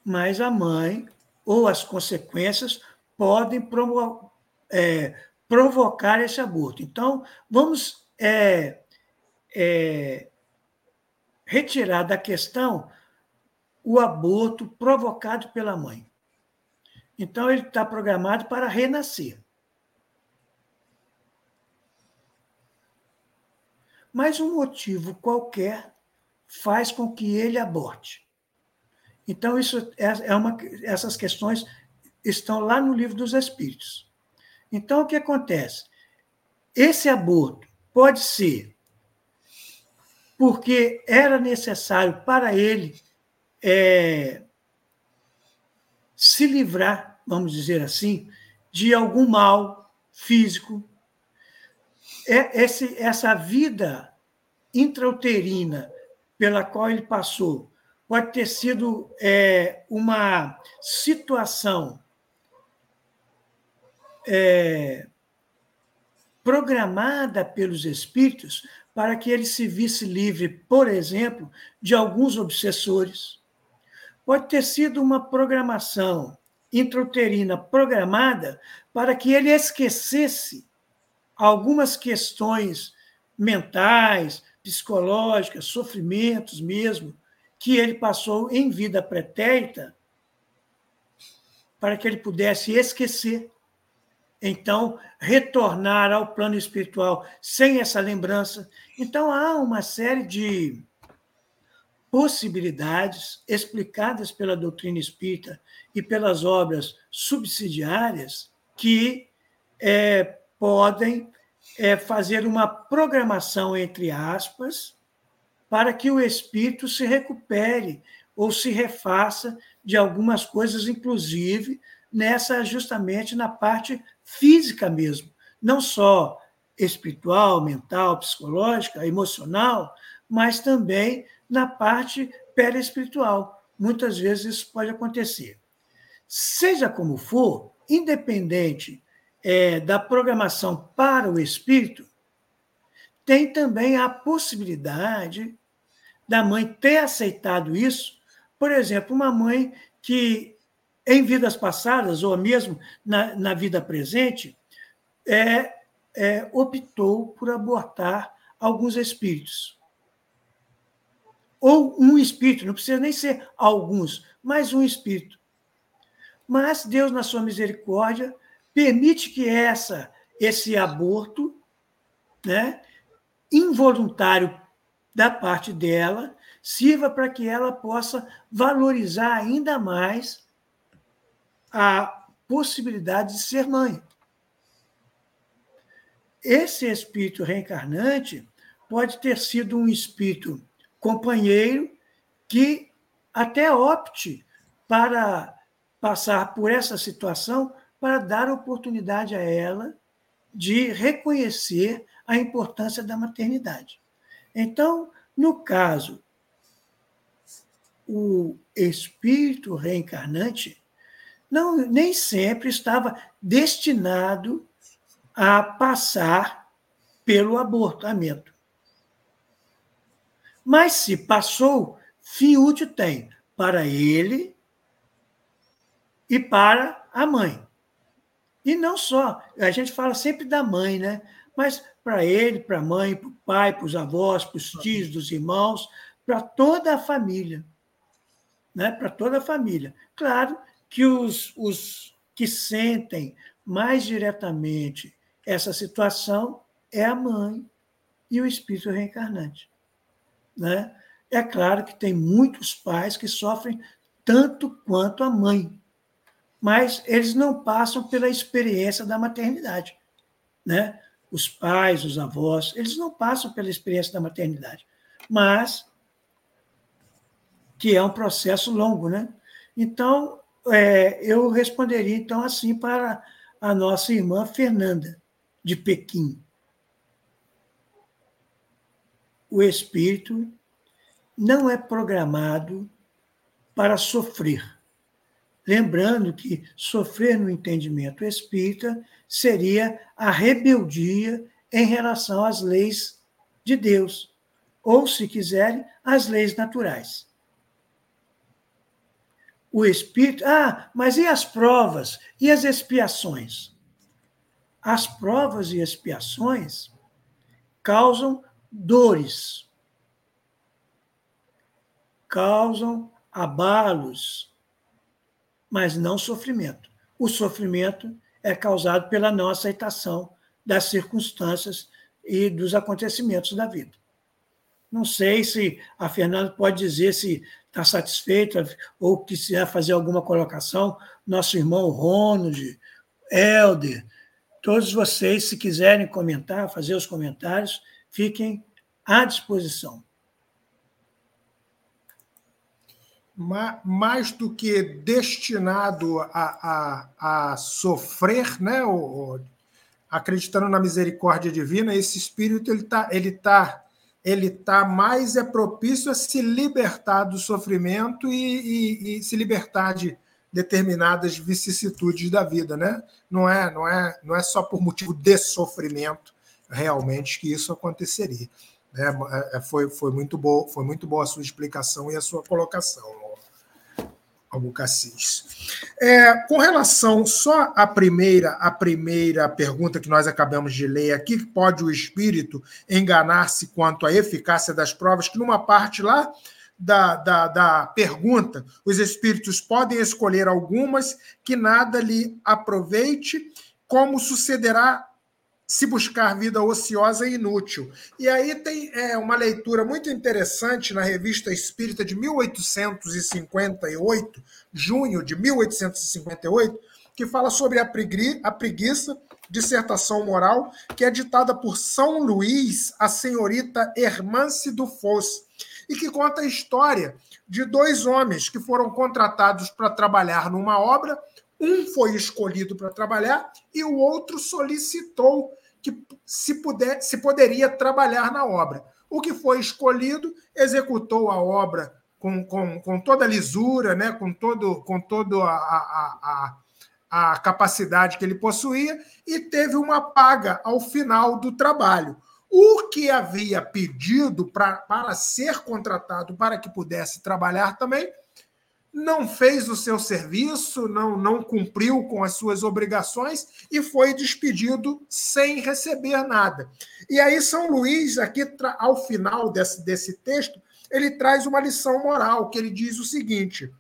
Mas a mãe ou as consequências podem provo é, provocar esse aborto. Então, vamos é, é, retirar da questão o aborto provocado pela mãe. Então, ele está programado para renascer. Mas um motivo qualquer faz com que ele aborte. Então, isso é, é uma, essas questões estão lá no livro dos Espíritos. Então, o que acontece? Esse aborto pode ser porque era necessário para ele é, se livrar, vamos dizer assim, de algum mal físico. É esse, essa vida intrauterina pela qual ele passou pode ter sido é, uma situação é, programada pelos espíritos para que ele se visse livre, por exemplo, de alguns obsessores pode ter sido uma programação intrauterina programada para que ele esquecesse algumas questões mentais, psicológicas, sofrimentos mesmo, que ele passou em vida pretérita, para que ele pudesse esquecer. Então, retornar ao plano espiritual sem essa lembrança. Então, há uma série de possibilidades explicadas pela doutrina espírita e pelas obras subsidiárias que é, podem é, fazer uma programação, entre aspas, para que o espírito se recupere ou se refaça de algumas coisas, inclusive nessa justamente na parte física mesmo, não só espiritual, mental, psicológica, emocional, mas também na parte perespiritual. Muitas vezes isso pode acontecer. Seja como for, independente é, da programação para o espírito, tem também a possibilidade da mãe ter aceitado isso. Por exemplo, uma mãe que, em vidas passadas, ou mesmo na, na vida presente, é, é, optou por abortar alguns espíritos ou um espírito, não precisa nem ser alguns, mas um espírito. Mas Deus, na sua misericórdia, permite que essa esse aborto, né, involuntário da parte dela, sirva para que ela possa valorizar ainda mais a possibilidade de ser mãe. Esse espírito reencarnante pode ter sido um espírito companheiro que até opte para passar por essa situação para dar oportunidade a ela de reconhecer a importância da maternidade. Então, no caso, o espírito reencarnante não nem sempre estava destinado a passar pelo abortamento. Mas se passou, fim útil tem para ele e para a mãe. E não só, a gente fala sempre da mãe, né? Mas para ele, para a mãe, para o pai, para os avós, para os tios, dos irmãos, para toda a família. Né? Para toda a família. Claro que os, os que sentem mais diretamente essa situação é a mãe e o espírito reencarnante. Né? É claro que tem muitos pais que sofrem tanto quanto a mãe, mas eles não passam pela experiência da maternidade. Né? Os pais, os avós, eles não passam pela experiência da maternidade, mas que é um processo longo. Né? Então, é, eu responderia então assim para a nossa irmã Fernanda, de Pequim. O espírito não é programado para sofrer Lembrando que sofrer no entendimento espírita seria a rebeldia em relação às leis de Deus, ou, se quiserem, às leis naturais. O espírito. Ah, mas e as provas? E as expiações? As provas e expiações causam dores, causam abalos, mas não sofrimento. O sofrimento é causado pela não aceitação das circunstâncias e dos acontecimentos da vida. Não sei se a Fernanda pode dizer se está satisfeita ou quiser fazer alguma colocação. Nosso irmão Ronald, Helder, todos vocês, se quiserem comentar, fazer os comentários, fiquem à disposição. mais do que destinado a, a, a sofrer, né? O, acreditando na misericórdia divina, esse espírito ele está ele tá, ele tá mais é propício a se libertar do sofrimento e, e, e, se libertar de determinadas vicissitudes da vida, né? Não é, não é, não é só por motivo de sofrimento realmente que isso aconteceria. Né? É, foi, foi muito boa, foi muito boa a sua explicação e a sua colocação. Albucacis. É, com relação só à primeira, a primeira pergunta que nós acabamos de ler aqui, pode o espírito enganar-se quanto à eficácia das provas, que numa parte lá da, da, da pergunta, os espíritos podem escolher algumas que nada lhe aproveite, como sucederá se buscar vida ociosa e inútil. E aí tem é, uma leitura muito interessante na Revista Espírita de 1858, junho de 1858, que fala sobre a, pregui, a preguiça, dissertação moral, que é ditada por São Luís, a senhorita Hermance do Foz, e que conta a história de dois homens que foram contratados para trabalhar numa obra. Um foi escolhido para trabalhar e o outro solicitou que se, puder, se poderia trabalhar na obra. O que foi escolhido executou a obra com, com, com toda a lisura, né? com todo, com todo a, a, a, a capacidade que ele possuía, e teve uma paga ao final do trabalho. O que havia pedido pra, para ser contratado para que pudesse trabalhar também não fez o seu serviço, não, não cumpriu com as suas obrigações e foi despedido sem receber nada. E aí, São Luís, aqui ao final desse, desse texto, ele traz uma lição moral, que ele diz o seguinte.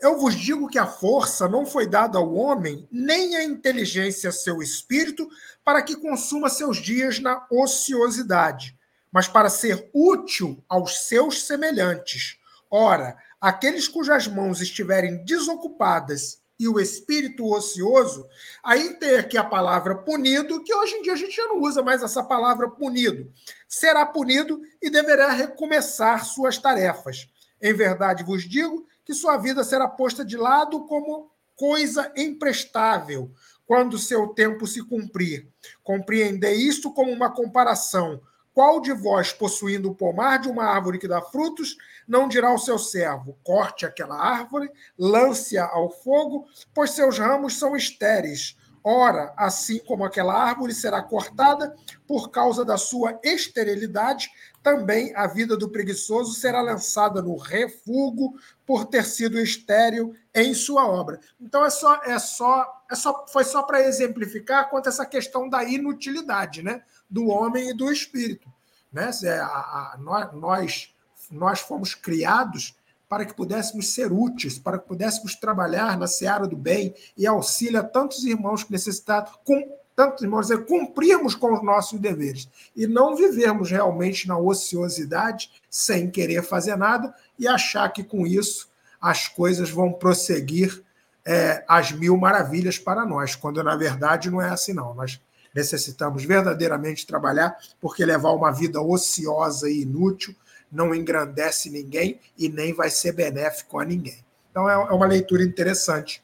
Eu vos digo que a força não foi dada ao homem, nem a inteligência seu espírito, para que consuma seus dias na ociosidade, mas para ser útil aos seus semelhantes. Ora, aqueles cujas mãos estiverem desocupadas e o espírito ocioso, aí tem aqui a palavra punido, que hoje em dia a gente já não usa mais essa palavra punido. Será punido e deverá recomeçar suas tarefas. Em verdade vos digo que sua vida será posta de lado como coisa imprestável, quando seu tempo se cumprir. Compreendei isto como uma comparação. Qual de vós, possuindo o pomar de uma árvore que dá frutos, não dirá ao seu servo: corte aquela árvore, lance-a ao fogo, pois seus ramos são estéreis. Ora, assim como aquela árvore será cortada por causa da sua esterilidade, também a vida do preguiçoso será lançada no refúgio por ter sido estéril em sua obra. Então é só é só é só foi só para exemplificar quanto essa questão da inutilidade, né? do homem e do espírito. Né? A, a, nós, nós fomos criados para que pudéssemos ser úteis, para que pudéssemos trabalhar na seara do bem e auxiliar tantos irmãos que necessitaram, com, tantos irmãos, dizer, cumprirmos com os nossos deveres e não vivermos realmente na ociosidade, sem querer fazer nada e achar que com isso as coisas vão prosseguir é, às mil maravilhas para nós, quando na verdade não é assim, não. Nós necessitamos verdadeiramente trabalhar, porque levar uma vida ociosa e inútil não engrandece ninguém e nem vai ser benéfico a ninguém. Então é, é uma leitura interessante.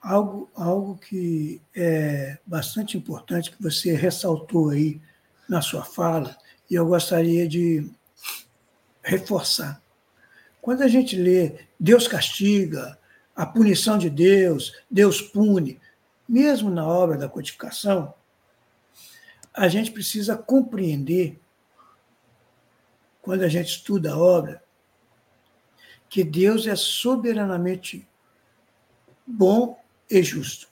Algo, algo que é bastante importante que você ressaltou aí na sua fala, e eu gostaria de reforçar. Quando a gente lê Deus castiga, a punição de Deus, Deus pune, mesmo na obra da codificação, a gente precisa compreender, quando a gente estuda a obra, que Deus é soberanamente bom e justo.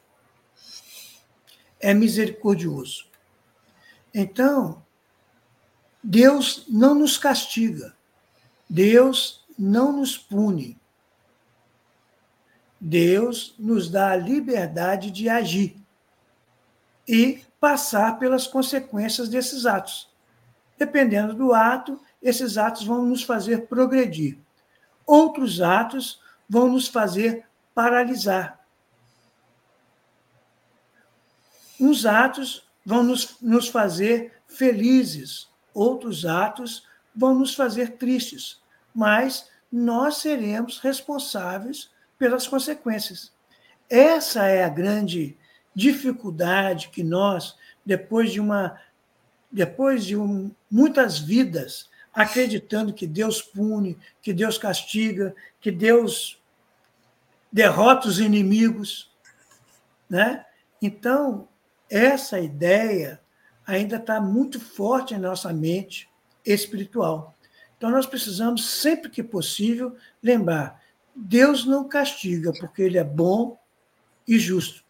É misericordioso. Então, Deus não nos castiga. Deus não nos pune. Deus nos dá a liberdade de agir. E passar pelas consequências desses atos. Dependendo do ato, esses atos vão nos fazer progredir. Outros atos vão nos fazer paralisar. Uns atos vão nos, nos fazer felizes, outros atos vão nos fazer tristes, mas nós seremos responsáveis pelas consequências. Essa é a grande dificuldade que nós, depois de uma depois de um, muitas vidas acreditando que Deus pune, que Deus castiga, que Deus derrota os inimigos, né? Então, essa ideia ainda está muito forte em nossa mente espiritual. Então, nós precisamos, sempre que possível, lembrar: Deus não castiga porque Ele é bom e justo.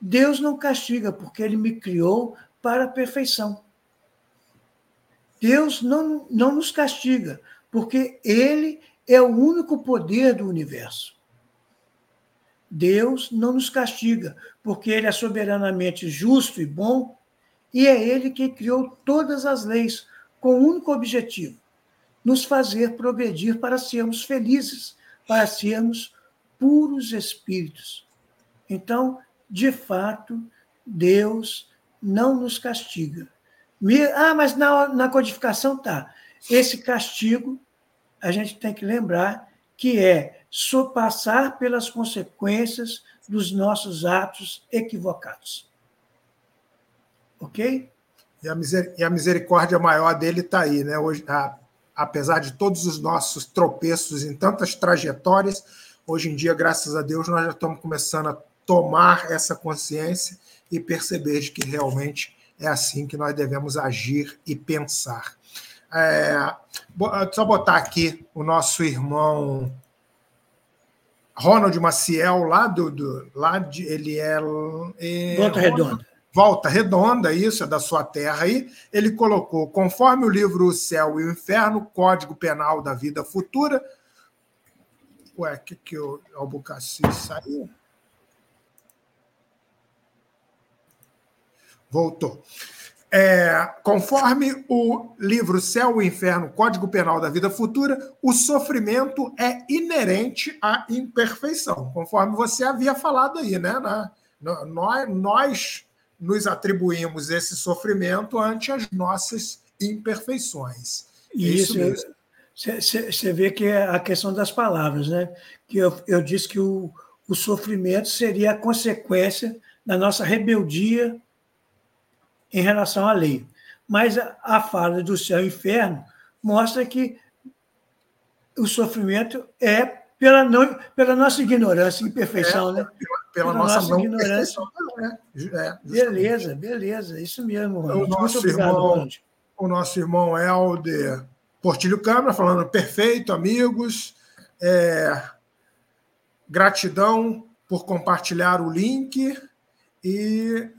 Deus não castiga, porque ele me criou para a perfeição. Deus não, não nos castiga, porque ele é o único poder do universo. Deus não nos castiga, porque ele é soberanamente justo e bom, e é ele que criou todas as leis com o um único objetivo: nos fazer progredir para sermos felizes, para sermos puros espíritos. Então, de fato, Deus não nos castiga. Ah, mas na, na codificação tá. Esse castigo, a gente tem que lembrar que é passar pelas consequências dos nossos atos equivocados. Ok? E a, e a misericórdia maior dele está aí, né? Hoje, a, apesar de todos os nossos tropeços em tantas trajetórias, hoje em dia, graças a Deus, nós já estamos começando a tomar essa consciência e perceber de que realmente é assim que nós devemos agir e pensar. É, só botar aqui o nosso irmão Ronald Maciel, lá do, do lá de, ele é, é Volta Redonda. Volta Redonda, isso é da sua terra aí. Ele colocou, conforme o livro O Céu e o Inferno, Código Penal da Vida Futura. Ué, que que o Albucaci saiu? Voltou. É, conforme o livro Céu e Inferno, Código Penal da Vida Futura, o sofrimento é inerente à imperfeição, conforme você havia falado aí, né? Na, nós, nós nos atribuímos esse sofrimento ante as nossas imperfeições. É isso, isso você vê que é a questão das palavras, né? Que eu, eu disse que o, o sofrimento seria a consequência da nossa rebeldia em relação à lei. Mas a, a fala do céu e inferno mostra que o sofrimento é pela, não, pela nossa ignorância e imperfeição, é, né? Pela, pela nossa, ignorância. É, é, beleza, beleza, isso mesmo. O nosso, obrigado, irmão, o nosso irmão Helder Portilho Câmara falando perfeito, amigos. É, gratidão por compartilhar o link e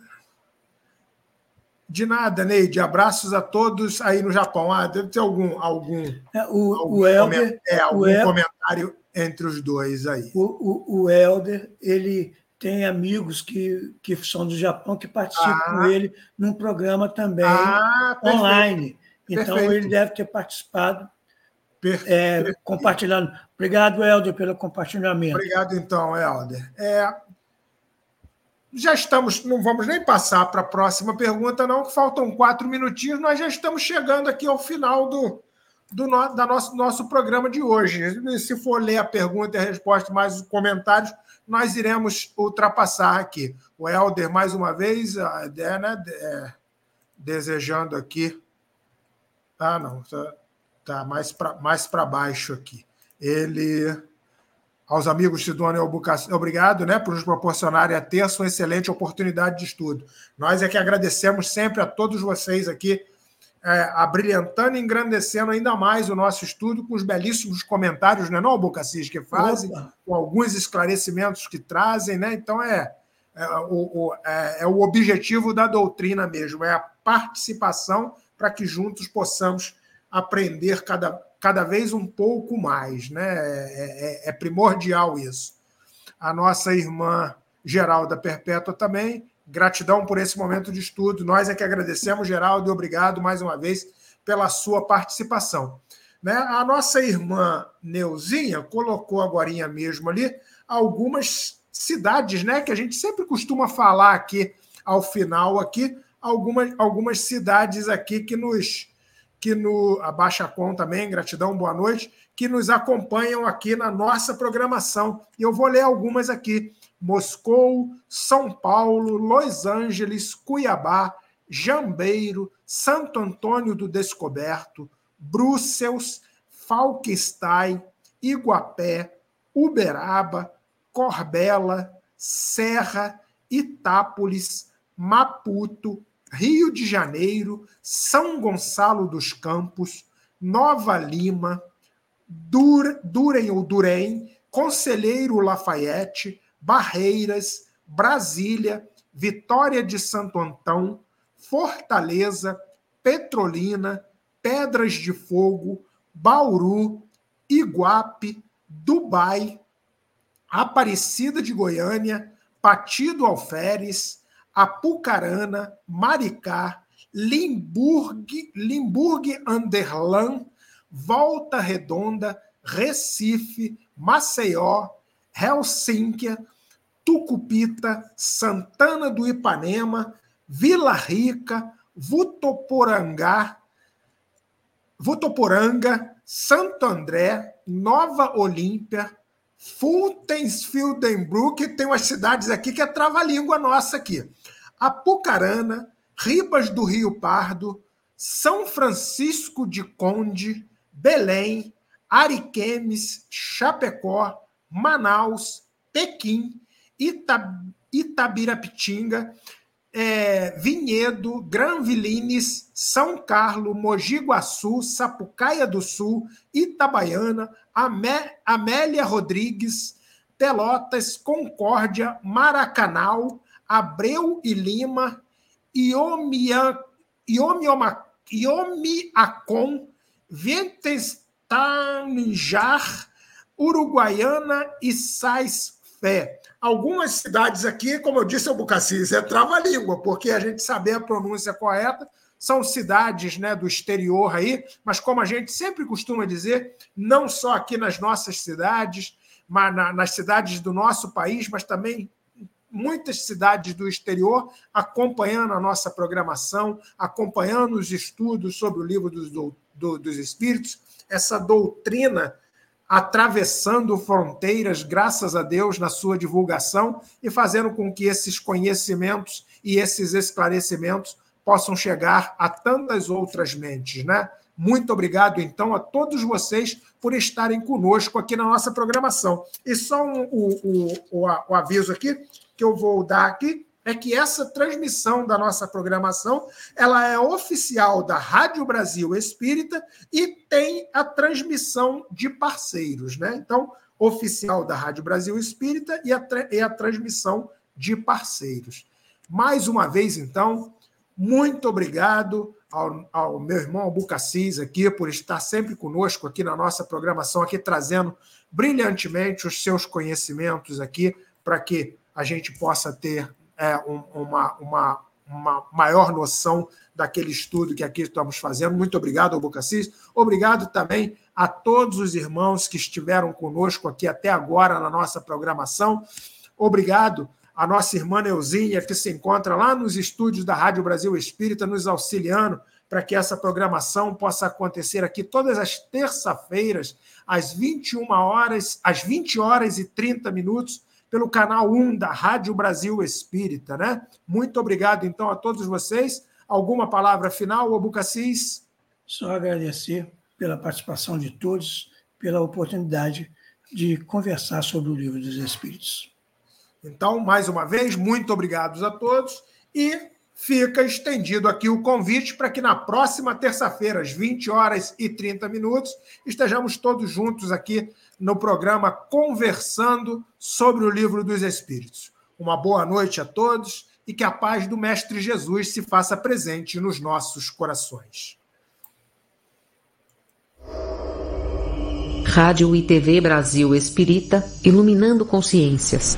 de nada, Neide. Abraços a todos aí no Japão. Ah, deve ter algum algum, é, o, algum, o Elder, é, algum o comentário entre os dois aí. O, o, o Elder, ele tem amigos que, que são do Japão que participam ah, com ele num programa também ah, online. Então perfeito. ele deve ter participado, é, compartilhando. Obrigado, Helder, pelo compartilhamento. Obrigado, então, Helder. É, já estamos, não vamos nem passar para a próxima pergunta, não, que faltam quatro minutinhos, nós já estamos chegando aqui ao final do, do no, da nosso, nosso programa de hoje. Se for ler a pergunta e a resposta, mais os comentários, nós iremos ultrapassar aqui. O Helder, mais uma vez, é, né, é, desejando aqui. Ah, não, está tá mais para mais baixo aqui. Ele aos amigos Sidônia Albuquerque, obrigado né, por nos proporcionarem a ter uma excelente oportunidade de estudo. Nós é que agradecemos sempre a todos vocês aqui, é, abrilhantando e engrandecendo ainda mais o nosso estudo com os belíssimos comentários, não é não, Albuquerque, que fazem, Opa. com alguns esclarecimentos que trazem, né? Então é, é, o, o, é, é o objetivo da doutrina mesmo, é a participação para que juntos possamos aprender cada cada vez um pouco mais, né? É, é, é primordial isso. A nossa irmã Geralda Perpétua também, gratidão por esse momento de estudo. Nós é que agradecemos, Geraldo, e obrigado mais uma vez pela sua participação. Né? A nossa irmã Neuzinha colocou agora mesmo ali algumas cidades, né? Que a gente sempre costuma falar aqui ao final aqui, algumas, algumas cidades aqui que nos que no a Baixa Com também, gratidão, boa noite, que nos acompanham aqui na nossa programação. E eu vou ler algumas aqui: Moscou, São Paulo, Los Angeles, Cuiabá, Jambeiro, Santo Antônio do Descoberto, Bruxelas, Falquestein, Iguapé, Uberaba, Corbela, Serra, Itápolis, Maputo, Rio de Janeiro, São Gonçalo dos Campos, Nova Lima, Dur, Durem ou Durem, Conselheiro Lafayette, Barreiras, Brasília, Vitória de Santo Antão, Fortaleza, Petrolina, Pedras de Fogo, Bauru, Iguape, Dubai, Aparecida de Goiânia, Patido Alferes, Apucarana, Maricá, Limburg, Limburg Anderlan, Volta Redonda, Recife, Maceió, Helsinki, Tucupita, Santana do Ipanema, Vila Rica, Vutoporangá, Votoporanga, Santo André, Nova Olímpia, Fultensfildenbrook, tem umas cidades aqui que é trava-língua nossa aqui. Apucarana, Ribas do Rio Pardo, São Francisco de Conde, Belém, Ariquemes, Chapecó, Manaus, Pequim, Itab Itabirapitinga, é, Vinhedo, Granvilines, São Carlos, Mogi Guaçu, Sapucaia do Sul, Itabaiana, Amé Amélia Rodrigues, Pelotas, Concórdia, Maracanal, Abreu e Lima, Iomiacon, Ventestanger, Uruguaiana e Sais fé. Algumas cidades aqui, como eu disse ao Bucacis, é trava-língua, porque a gente saber a pronúncia correta, são cidades né, do exterior aí, mas como a gente sempre costuma dizer, não só aqui nas nossas cidades, mas na, nas cidades do nosso país, mas também muitas cidades do exterior acompanhando a nossa programação, acompanhando os estudos sobre o livro dos, do, dos Espíritos, essa doutrina atravessando fronteiras, graças a Deus, na sua divulgação e fazendo com que esses conhecimentos e esses esclarecimentos possam chegar a tantas outras mentes, né? Muito obrigado, então, a todos vocês por estarem conosco aqui na nossa programação. E só um, o, o, o aviso aqui que eu vou dar aqui é que essa transmissão da nossa programação ela é oficial da Rádio Brasil Espírita e tem a transmissão de parceiros, né? Então, oficial da Rádio Brasil Espírita e a, e a transmissão de parceiros. Mais uma vez, então, muito obrigado ao, ao meu irmão Albucacis aqui por estar sempre conosco aqui na nossa programação, aqui trazendo brilhantemente os seus conhecimentos aqui para que a gente possa ter é, um, uma, uma, uma maior noção daquele estudo que aqui estamos fazendo. Muito obrigado, Albucacis. Obrigado também a todos os irmãos que estiveram conosco aqui até agora na nossa programação. Obrigado a nossa irmã Neuzinha, que se encontra lá nos estúdios da Rádio Brasil Espírita, nos auxiliando para que essa programação possa acontecer aqui todas as terça-feiras, às 21 horas, às 20 horas e 30 minutos, pelo canal 1 da Rádio Brasil Espírita, né? Muito obrigado, então, a todos vocês. Alguma palavra final, Obucacis? Só agradecer pela participação de todos, pela oportunidade de conversar sobre o Livro dos Espíritos. Então, mais uma vez, muito obrigados a todos e fica estendido aqui o convite para que na próxima terça-feira, às 20 horas e 30 minutos, estejamos todos juntos aqui no programa Conversando sobre o Livro dos Espíritos. Uma boa noite a todos e que a paz do Mestre Jesus se faça presente nos nossos corações. Rádio e TV Brasil Espírita, iluminando consciências.